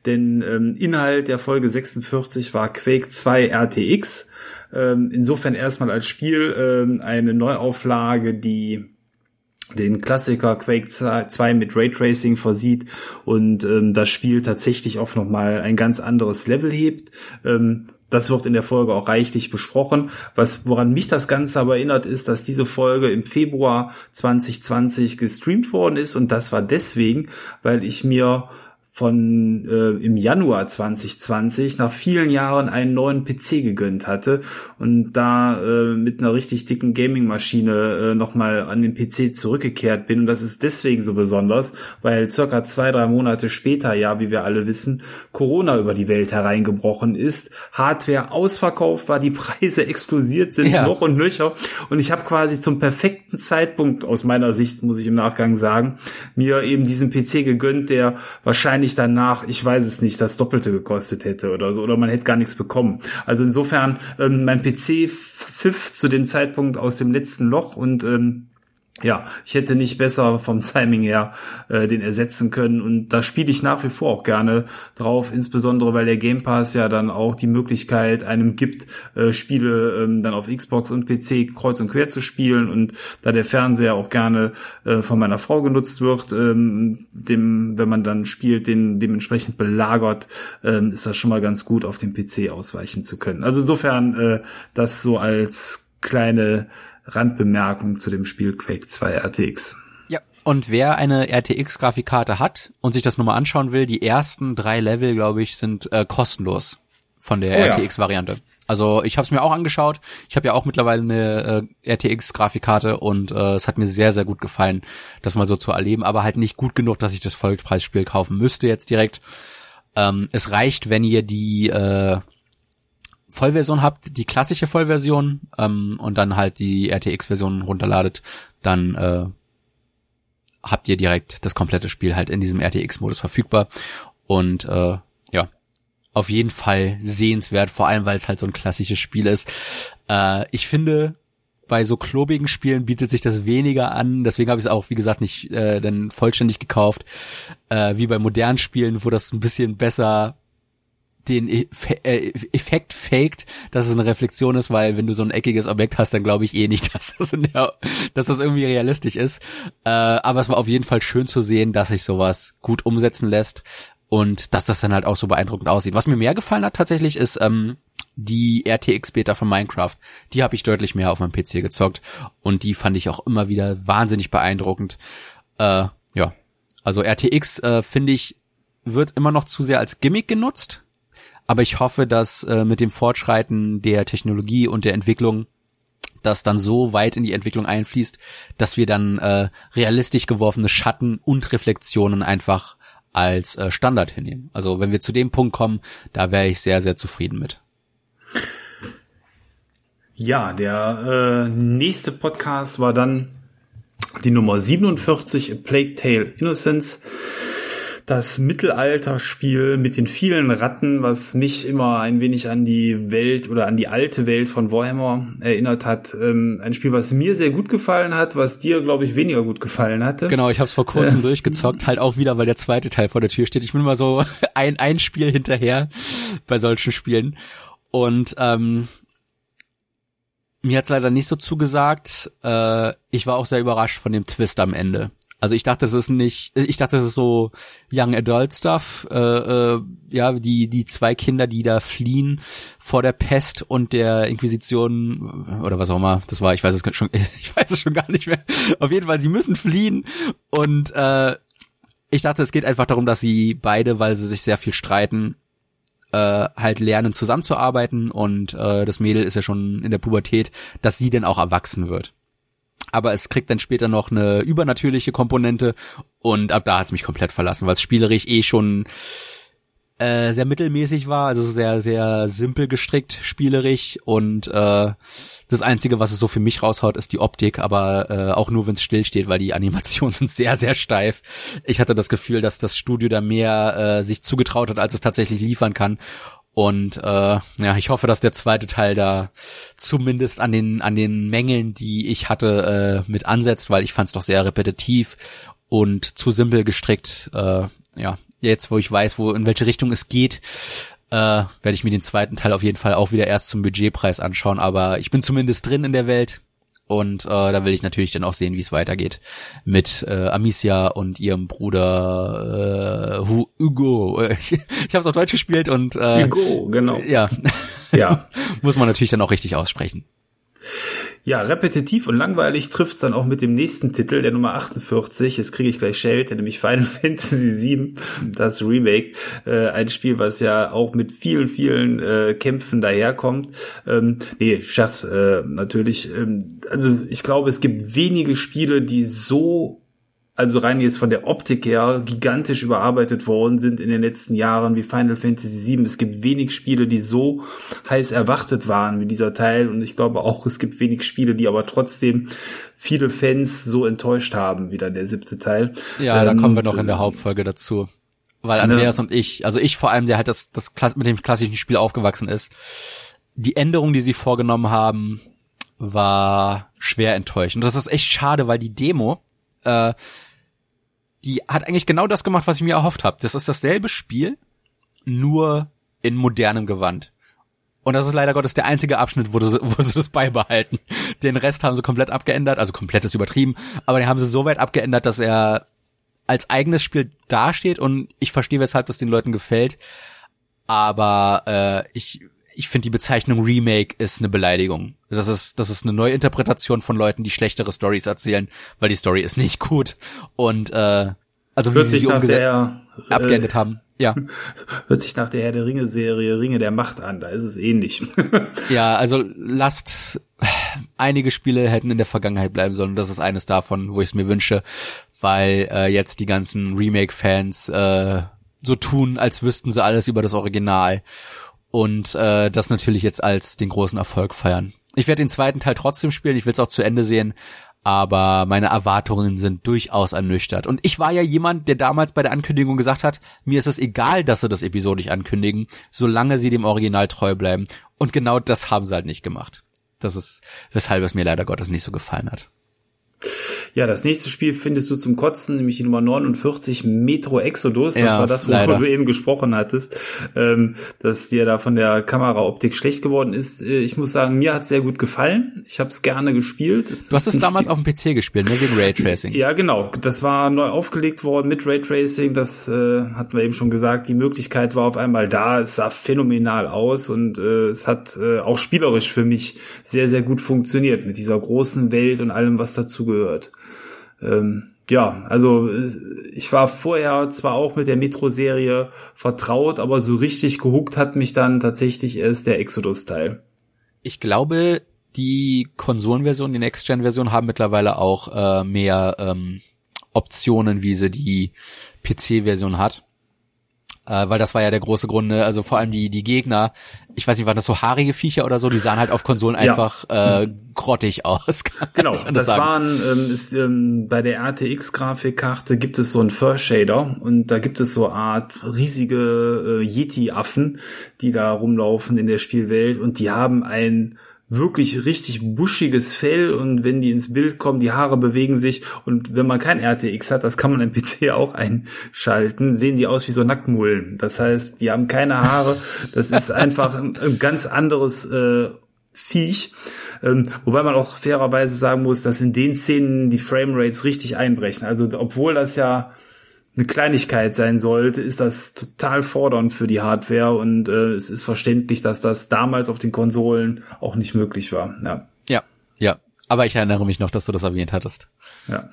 Denn ähm, Inhalt der Folge 46 war Quake 2 RTX ähm, insofern erstmal als Spiel ähm, eine Neuauflage, die den Klassiker Quake 2 mit Raytracing versieht und ähm, das Spiel tatsächlich auf nochmal ein ganz anderes Level hebt. Ähm, das wird in der Folge auch reichlich besprochen. Was, woran mich das Ganze aber erinnert, ist, dass diese Folge im Februar 2020 gestreamt worden ist und das war deswegen, weil ich mir von äh, im Januar 2020 nach vielen Jahren einen neuen PC gegönnt hatte und da äh, mit einer richtig dicken Gaming-Maschine äh, nochmal an den PC zurückgekehrt bin. Und das ist deswegen so besonders, weil circa zwei, drei Monate später, ja, wie wir alle wissen, Corona über die Welt hereingebrochen ist, Hardware ausverkauft war, die [LAUGHS] Preise explosiert sind ja. noch und nöcher. Und ich habe quasi zum perfekten Zeitpunkt aus meiner Sicht, muss ich im Nachgang sagen, mir eben diesen PC gegönnt, der wahrscheinlich wahrscheinlich danach, ich weiß es nicht, das Doppelte gekostet hätte oder so, oder man hätte gar nichts bekommen. Also insofern, ähm, mein PC pfiff zu dem Zeitpunkt aus dem letzten Loch und ähm, ja, ich hätte nicht besser vom Timing her äh, den ersetzen können und da spiele ich nach wie vor auch gerne drauf, insbesondere weil der Game Pass ja dann auch die Möglichkeit einem gibt, äh, Spiele ähm, dann auf Xbox und PC kreuz und quer zu spielen und da der Fernseher auch gerne äh, von meiner Frau genutzt wird, ähm, dem, wenn man dann spielt, den dementsprechend belagert, ähm, ist das schon mal ganz gut, auf dem PC ausweichen zu können. Also insofern äh, das so als kleine Randbemerkung zu dem Spiel Quake 2 RTX. Ja, und wer eine RTX-Grafikkarte hat und sich das nochmal anschauen will, die ersten drei Level, glaube ich, sind äh, kostenlos von der oh, RTX-Variante. Ja. Also ich habe es mir auch angeschaut. Ich habe ja auch mittlerweile eine äh, RTX-Grafikkarte und äh, es hat mir sehr, sehr gut gefallen, das mal so zu erleben, aber halt nicht gut genug, dass ich das Vollpreisspiel kaufen müsste jetzt direkt. Ähm, es reicht, wenn ihr die äh, Vollversion habt, die klassische Vollversion ähm, und dann halt die RTX-Version runterladet, dann äh, habt ihr direkt das komplette Spiel halt in diesem RTX-Modus verfügbar. Und äh, ja, auf jeden Fall sehenswert, vor allem weil es halt so ein klassisches Spiel ist. Äh, ich finde, bei so klobigen Spielen bietet sich das weniger an. Deswegen habe ich es auch, wie gesagt, nicht äh, dann vollständig gekauft. Äh, wie bei modernen Spielen, wo das ein bisschen besser den äh, Effekt faked, dass es eine Reflexion ist, weil wenn du so ein eckiges Objekt hast, dann glaube ich eh nicht, [LAUGHS] dass das, der, dass das irgendwie realistisch ist. Äh, aber es war auf jeden Fall schön zu sehen, dass sich sowas gut umsetzen lässt und dass das dann halt auch so beeindruckend aussieht. Was mir mehr gefallen hat tatsächlich ist ähm, die RTX Beta von Minecraft. Die habe ich deutlich mehr auf meinem PC gezockt und die fand ich auch immer wieder wahnsinnig beeindruckend. Äh, ja, also RTX äh, finde ich wird immer noch zu sehr als Gimmick genutzt aber ich hoffe, dass äh, mit dem Fortschreiten der Technologie und der Entwicklung das dann so weit in die Entwicklung einfließt, dass wir dann äh, realistisch geworfene Schatten und Reflexionen einfach als äh, Standard hinnehmen. Also wenn wir zu dem Punkt kommen, da wäre ich sehr, sehr zufrieden mit. Ja, der äh, nächste Podcast war dann die Nummer 47, A Plague Tale Innocence das Mittelalterspiel mit den vielen Ratten, was mich immer ein wenig an die Welt oder an die alte Welt von Warhammer erinnert hat. Ähm, ein Spiel, was mir sehr gut gefallen hat, was dir, glaube ich, weniger gut gefallen hatte. Genau, ich habe es vor kurzem äh. durchgezockt, halt auch wieder, weil der zweite Teil vor der Tür steht. Ich bin immer so [LAUGHS] ein, ein Spiel hinterher bei solchen Spielen. Und ähm, mir hat's leider nicht so zugesagt. Äh, ich war auch sehr überrascht von dem Twist am Ende. Also ich dachte, das ist nicht, ich dachte, das ist so Young Adult Stuff, äh, äh, ja, die, die zwei Kinder, die da fliehen vor der Pest und der Inquisition oder was auch immer, das war, ich weiß es schon, [LAUGHS] ich weiß es schon gar nicht mehr. Auf jeden Fall, sie müssen fliehen und äh, ich dachte, es geht einfach darum, dass sie beide, weil sie sich sehr viel streiten, äh, halt lernen zusammenzuarbeiten und äh, das Mädel ist ja schon in der Pubertät, dass sie denn auch erwachsen wird aber es kriegt dann später noch eine übernatürliche Komponente und ab da hat's mich komplett verlassen, weil es spielerisch eh schon äh, sehr mittelmäßig war, also sehr, sehr simpel gestrickt, spielerisch und äh, das Einzige, was es so für mich raushaut, ist die Optik, aber äh, auch nur, wenn es still steht, weil die Animationen [LAUGHS] sind sehr, sehr steif. Ich hatte das Gefühl, dass das Studio da mehr äh, sich zugetraut hat, als es tatsächlich liefern kann und äh, ja, ich hoffe, dass der zweite Teil da zumindest an den an den Mängeln, die ich hatte, äh, mit ansetzt, weil ich fand es doch sehr repetitiv und zu simpel gestrickt. Äh, ja, jetzt wo ich weiß, wo in welche Richtung es geht, äh, werde ich mir den zweiten Teil auf jeden Fall auch wieder erst zum Budgetpreis anschauen. Aber ich bin zumindest drin in der Welt und äh, da will ich natürlich dann auch sehen, wie es weitergeht mit äh, Amicia und ihrem Bruder äh, Hugo. [LAUGHS] Ich, ich habe es auf Deutsch gespielt und äh, Hugo, genau. Ja, ja, [LAUGHS] muss man natürlich dann auch richtig aussprechen. Ja, repetitiv und langweilig trifft's dann auch mit dem nächsten Titel, der Nummer 48. Jetzt kriege ich gleich Shell, nämlich Final [LAUGHS] Fantasy VII, das Remake. Äh, ein Spiel, was ja auch mit vielen, vielen äh, Kämpfen daherkommt. Ähm, nee, Scherz, äh, natürlich. Ähm, also ich glaube, es gibt wenige Spiele, die so also rein jetzt von der Optik her gigantisch überarbeitet worden sind in den letzten Jahren wie Final Fantasy VII. Es gibt wenig Spiele, die so heiß erwartet waren wie dieser Teil und ich glaube auch, es gibt wenig Spiele, die aber trotzdem viele Fans so enttäuscht haben wie dann der siebte Teil. Ja, ähm, da kommen wir noch in der Hauptfolge dazu weil Andreas ja. und ich, also ich vor allem, der halt das, das mit dem klassischen Spiel aufgewachsen ist, die Änderung, die sie vorgenommen haben, war schwer enttäuschend. Das ist echt schade, weil die Demo, äh, die hat eigentlich genau das gemacht, was ich mir erhofft habe. Das ist dasselbe Spiel, nur in modernem Gewand. Und das ist leider Gottes der einzige Abschnitt, wo, sie, [LAUGHS] wo sie das beibehalten. Den Rest haben sie komplett abgeändert, also komplett ist übertrieben, aber den haben sie so weit abgeändert, dass er als eigenes Spiel dasteht und ich verstehe, weshalb das den Leuten gefällt. Aber äh, ich ich finde die Bezeichnung Remake ist eine Beleidigung. Das ist, das ist eine neue Interpretation von Leuten, die schlechtere Stories erzählen, weil die Story ist nicht gut. Und äh, also wie sie sie umgesetzt, der, äh, abgeendet haben. Ja. [LAUGHS] Hört sich nach der Herr der Ringe-Serie Ringe der Macht an, da ist es ähnlich. [LAUGHS] ja, also lasst einige Spiele hätten in der Vergangenheit bleiben sollen. Das ist eines davon, wo ich es mir wünsche, weil äh, jetzt die ganzen Remake-Fans äh, so tun, als wüssten sie alles über das Original und äh, das natürlich jetzt als den großen Erfolg feiern. Ich werde den zweiten Teil trotzdem spielen, ich will es auch zu Ende sehen, aber meine Erwartungen sind durchaus ernüchtert. Und ich war ja jemand, der damals bei der Ankündigung gesagt hat, mir ist es egal, dass sie das episodisch ankündigen, solange sie dem Original treu bleiben. Und genau das haben sie halt nicht gemacht. Das ist, weshalb es mir leider Gottes nicht so gefallen hat. Ja, das nächste Spiel findest du zum Kotzen, nämlich die Nummer 49, Metro Exodus. Das ja, war das, worüber du eben gesprochen hattest, ähm, dass dir da von der Kameraoptik schlecht geworden ist. Äh, ich muss sagen, mir hat sehr gut gefallen. Ich habe es gerne gespielt. Das du hast es damals Spiel auf dem PC gespielt, ne, wegen Raytracing. Ja, genau. Das war neu aufgelegt worden mit Raytracing. Das äh, hatten wir eben schon gesagt. Die Möglichkeit war auf einmal da. Es sah phänomenal aus und äh, es hat äh, auch spielerisch für mich sehr, sehr gut funktioniert mit dieser großen Welt und allem, was dazu gehört. Ähm, ja, also ich war vorher zwar auch mit der Metro-Serie vertraut, aber so richtig gehuckt hat mich dann tatsächlich erst der Exodus-Teil. Ich glaube, die Konsolenversion, die Next-Gen-Version haben mittlerweile auch äh, mehr ähm, Optionen, wie sie die PC-Version hat äh, weil das war ja der große Grund, ne? also vor allem die die Gegner, ich weiß nicht, waren das so haarige Viecher oder so, die sahen halt auf Konsolen ja. einfach äh, grottig [LAUGHS] aus. genau, das sagen. waren ähm, ist, ähm, bei der RTX Grafikkarte gibt es so einen Fur Shader und da gibt es so Art riesige äh, Yeti Affen, die da rumlaufen in der Spielwelt und die haben ein wirklich richtig buschiges Fell und wenn die ins Bild kommen, die Haare bewegen sich und wenn man kein RTX hat, das kann man im PC [LAUGHS] auch einschalten, sehen die aus wie so Nacktmullen. Das heißt, die haben keine Haare, das ist einfach ein, ganz anderes äh, Viech. Ähm, wobei man auch fairerweise sagen muss, dass in den Szenen die Framerates richtig einbrechen. Also obwohl das ja eine Kleinigkeit sein sollte, ist das total fordernd für die Hardware und äh, es ist verständlich, dass das damals auf den Konsolen auch nicht möglich war. Ja, ja, ja. Aber ich erinnere mich noch, dass du das erwähnt hattest. Ja.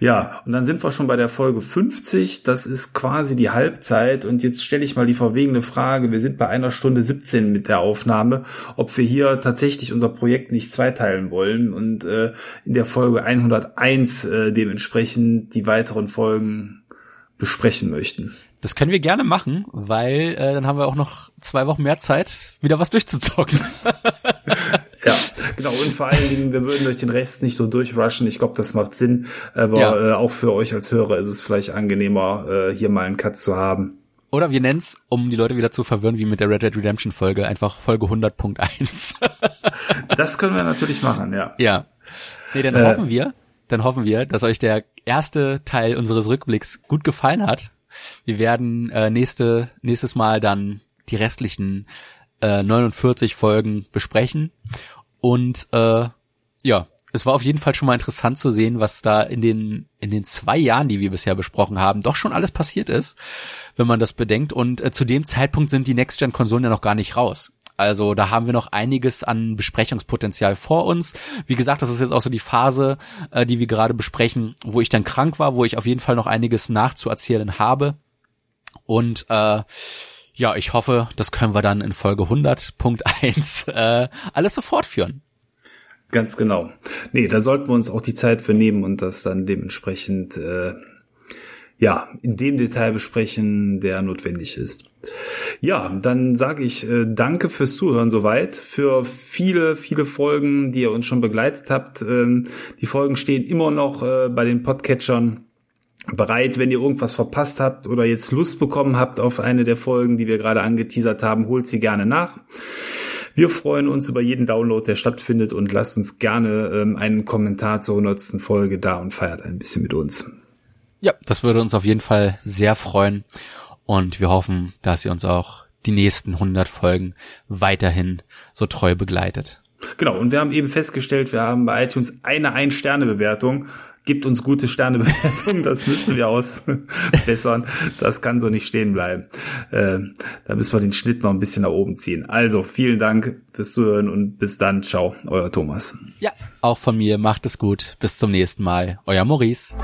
Ja, und dann sind wir schon bei der Folge 50. Das ist quasi die Halbzeit. Und jetzt stelle ich mal die verwegene Frage. Wir sind bei einer Stunde 17 mit der Aufnahme, ob wir hier tatsächlich unser Projekt nicht zweiteilen wollen und äh, in der Folge 101 äh, dementsprechend die weiteren Folgen besprechen möchten. Das können wir gerne machen, weil äh, dann haben wir auch noch zwei Wochen mehr Zeit, wieder was durchzuzocken. [LAUGHS] ja, genau. Und vor allen Dingen, wir würden durch den Rest nicht so durchrushen. Ich glaube, das macht Sinn. Aber ja. äh, auch für euch als Hörer ist es vielleicht angenehmer, äh, hier mal einen Cut zu haben. Oder wir nennen's, um die Leute wieder zu verwirren, wie mit der Red Dead Redemption Folge, einfach Folge 100.1. das können wir natürlich machen, ja. Ja. Nee, dann äh, hoffen wir, dann hoffen wir, dass euch der erste Teil unseres Rückblicks gut gefallen hat. Wir werden äh, nächste, nächstes Mal dann die restlichen äh, 49 Folgen besprechen. Und äh, ja, es war auf jeden Fall schon mal interessant zu sehen, was da in den in den zwei Jahren, die wir bisher besprochen haben, doch schon alles passiert ist, wenn man das bedenkt. Und äh, zu dem Zeitpunkt sind die Next-Gen-Konsolen ja noch gar nicht raus. Also da haben wir noch einiges an Besprechungspotenzial vor uns. Wie gesagt, das ist jetzt auch so die Phase, äh, die wir gerade besprechen, wo ich dann krank war, wo ich auf jeden Fall noch einiges nachzuerzählen habe. Und äh, ja, ich hoffe, das können wir dann in Folge 100.1 [LAUGHS] äh, alles so fortführen. Ganz genau. Nee, da sollten wir uns auch die Zeit für nehmen und das dann dementsprechend äh, ja in dem Detail besprechen, der notwendig ist. Ja, dann sage ich äh, danke fürs Zuhören soweit, für viele, viele Folgen, die ihr uns schon begleitet habt. Ähm, die Folgen stehen immer noch äh, bei den Podcatchern bereit, wenn ihr irgendwas verpasst habt oder jetzt Lust bekommen habt auf eine der Folgen, die wir gerade angeteasert haben, holt sie gerne nach. Wir freuen uns über jeden Download, der stattfindet und lasst uns gerne ähm, einen Kommentar zur 100. Folge da und feiert ein bisschen mit uns. Ja, das würde uns auf jeden Fall sehr freuen und wir hoffen, dass ihr uns auch die nächsten 100 Folgen weiterhin so treu begleitet. Genau, und wir haben eben festgestellt, wir haben bei iTunes eine Ein-Sterne-Bewertung Gibt uns gute Sternebewertungen, [LAUGHS] das müssen wir ausbessern. Das kann so nicht stehen bleiben. Äh, da müssen wir den Schnitt noch ein bisschen nach oben ziehen. Also, vielen Dank fürs Zuhören und bis dann. Ciao, euer Thomas. Ja, auch von mir. Macht es gut. Bis zum nächsten Mal. Euer Maurice.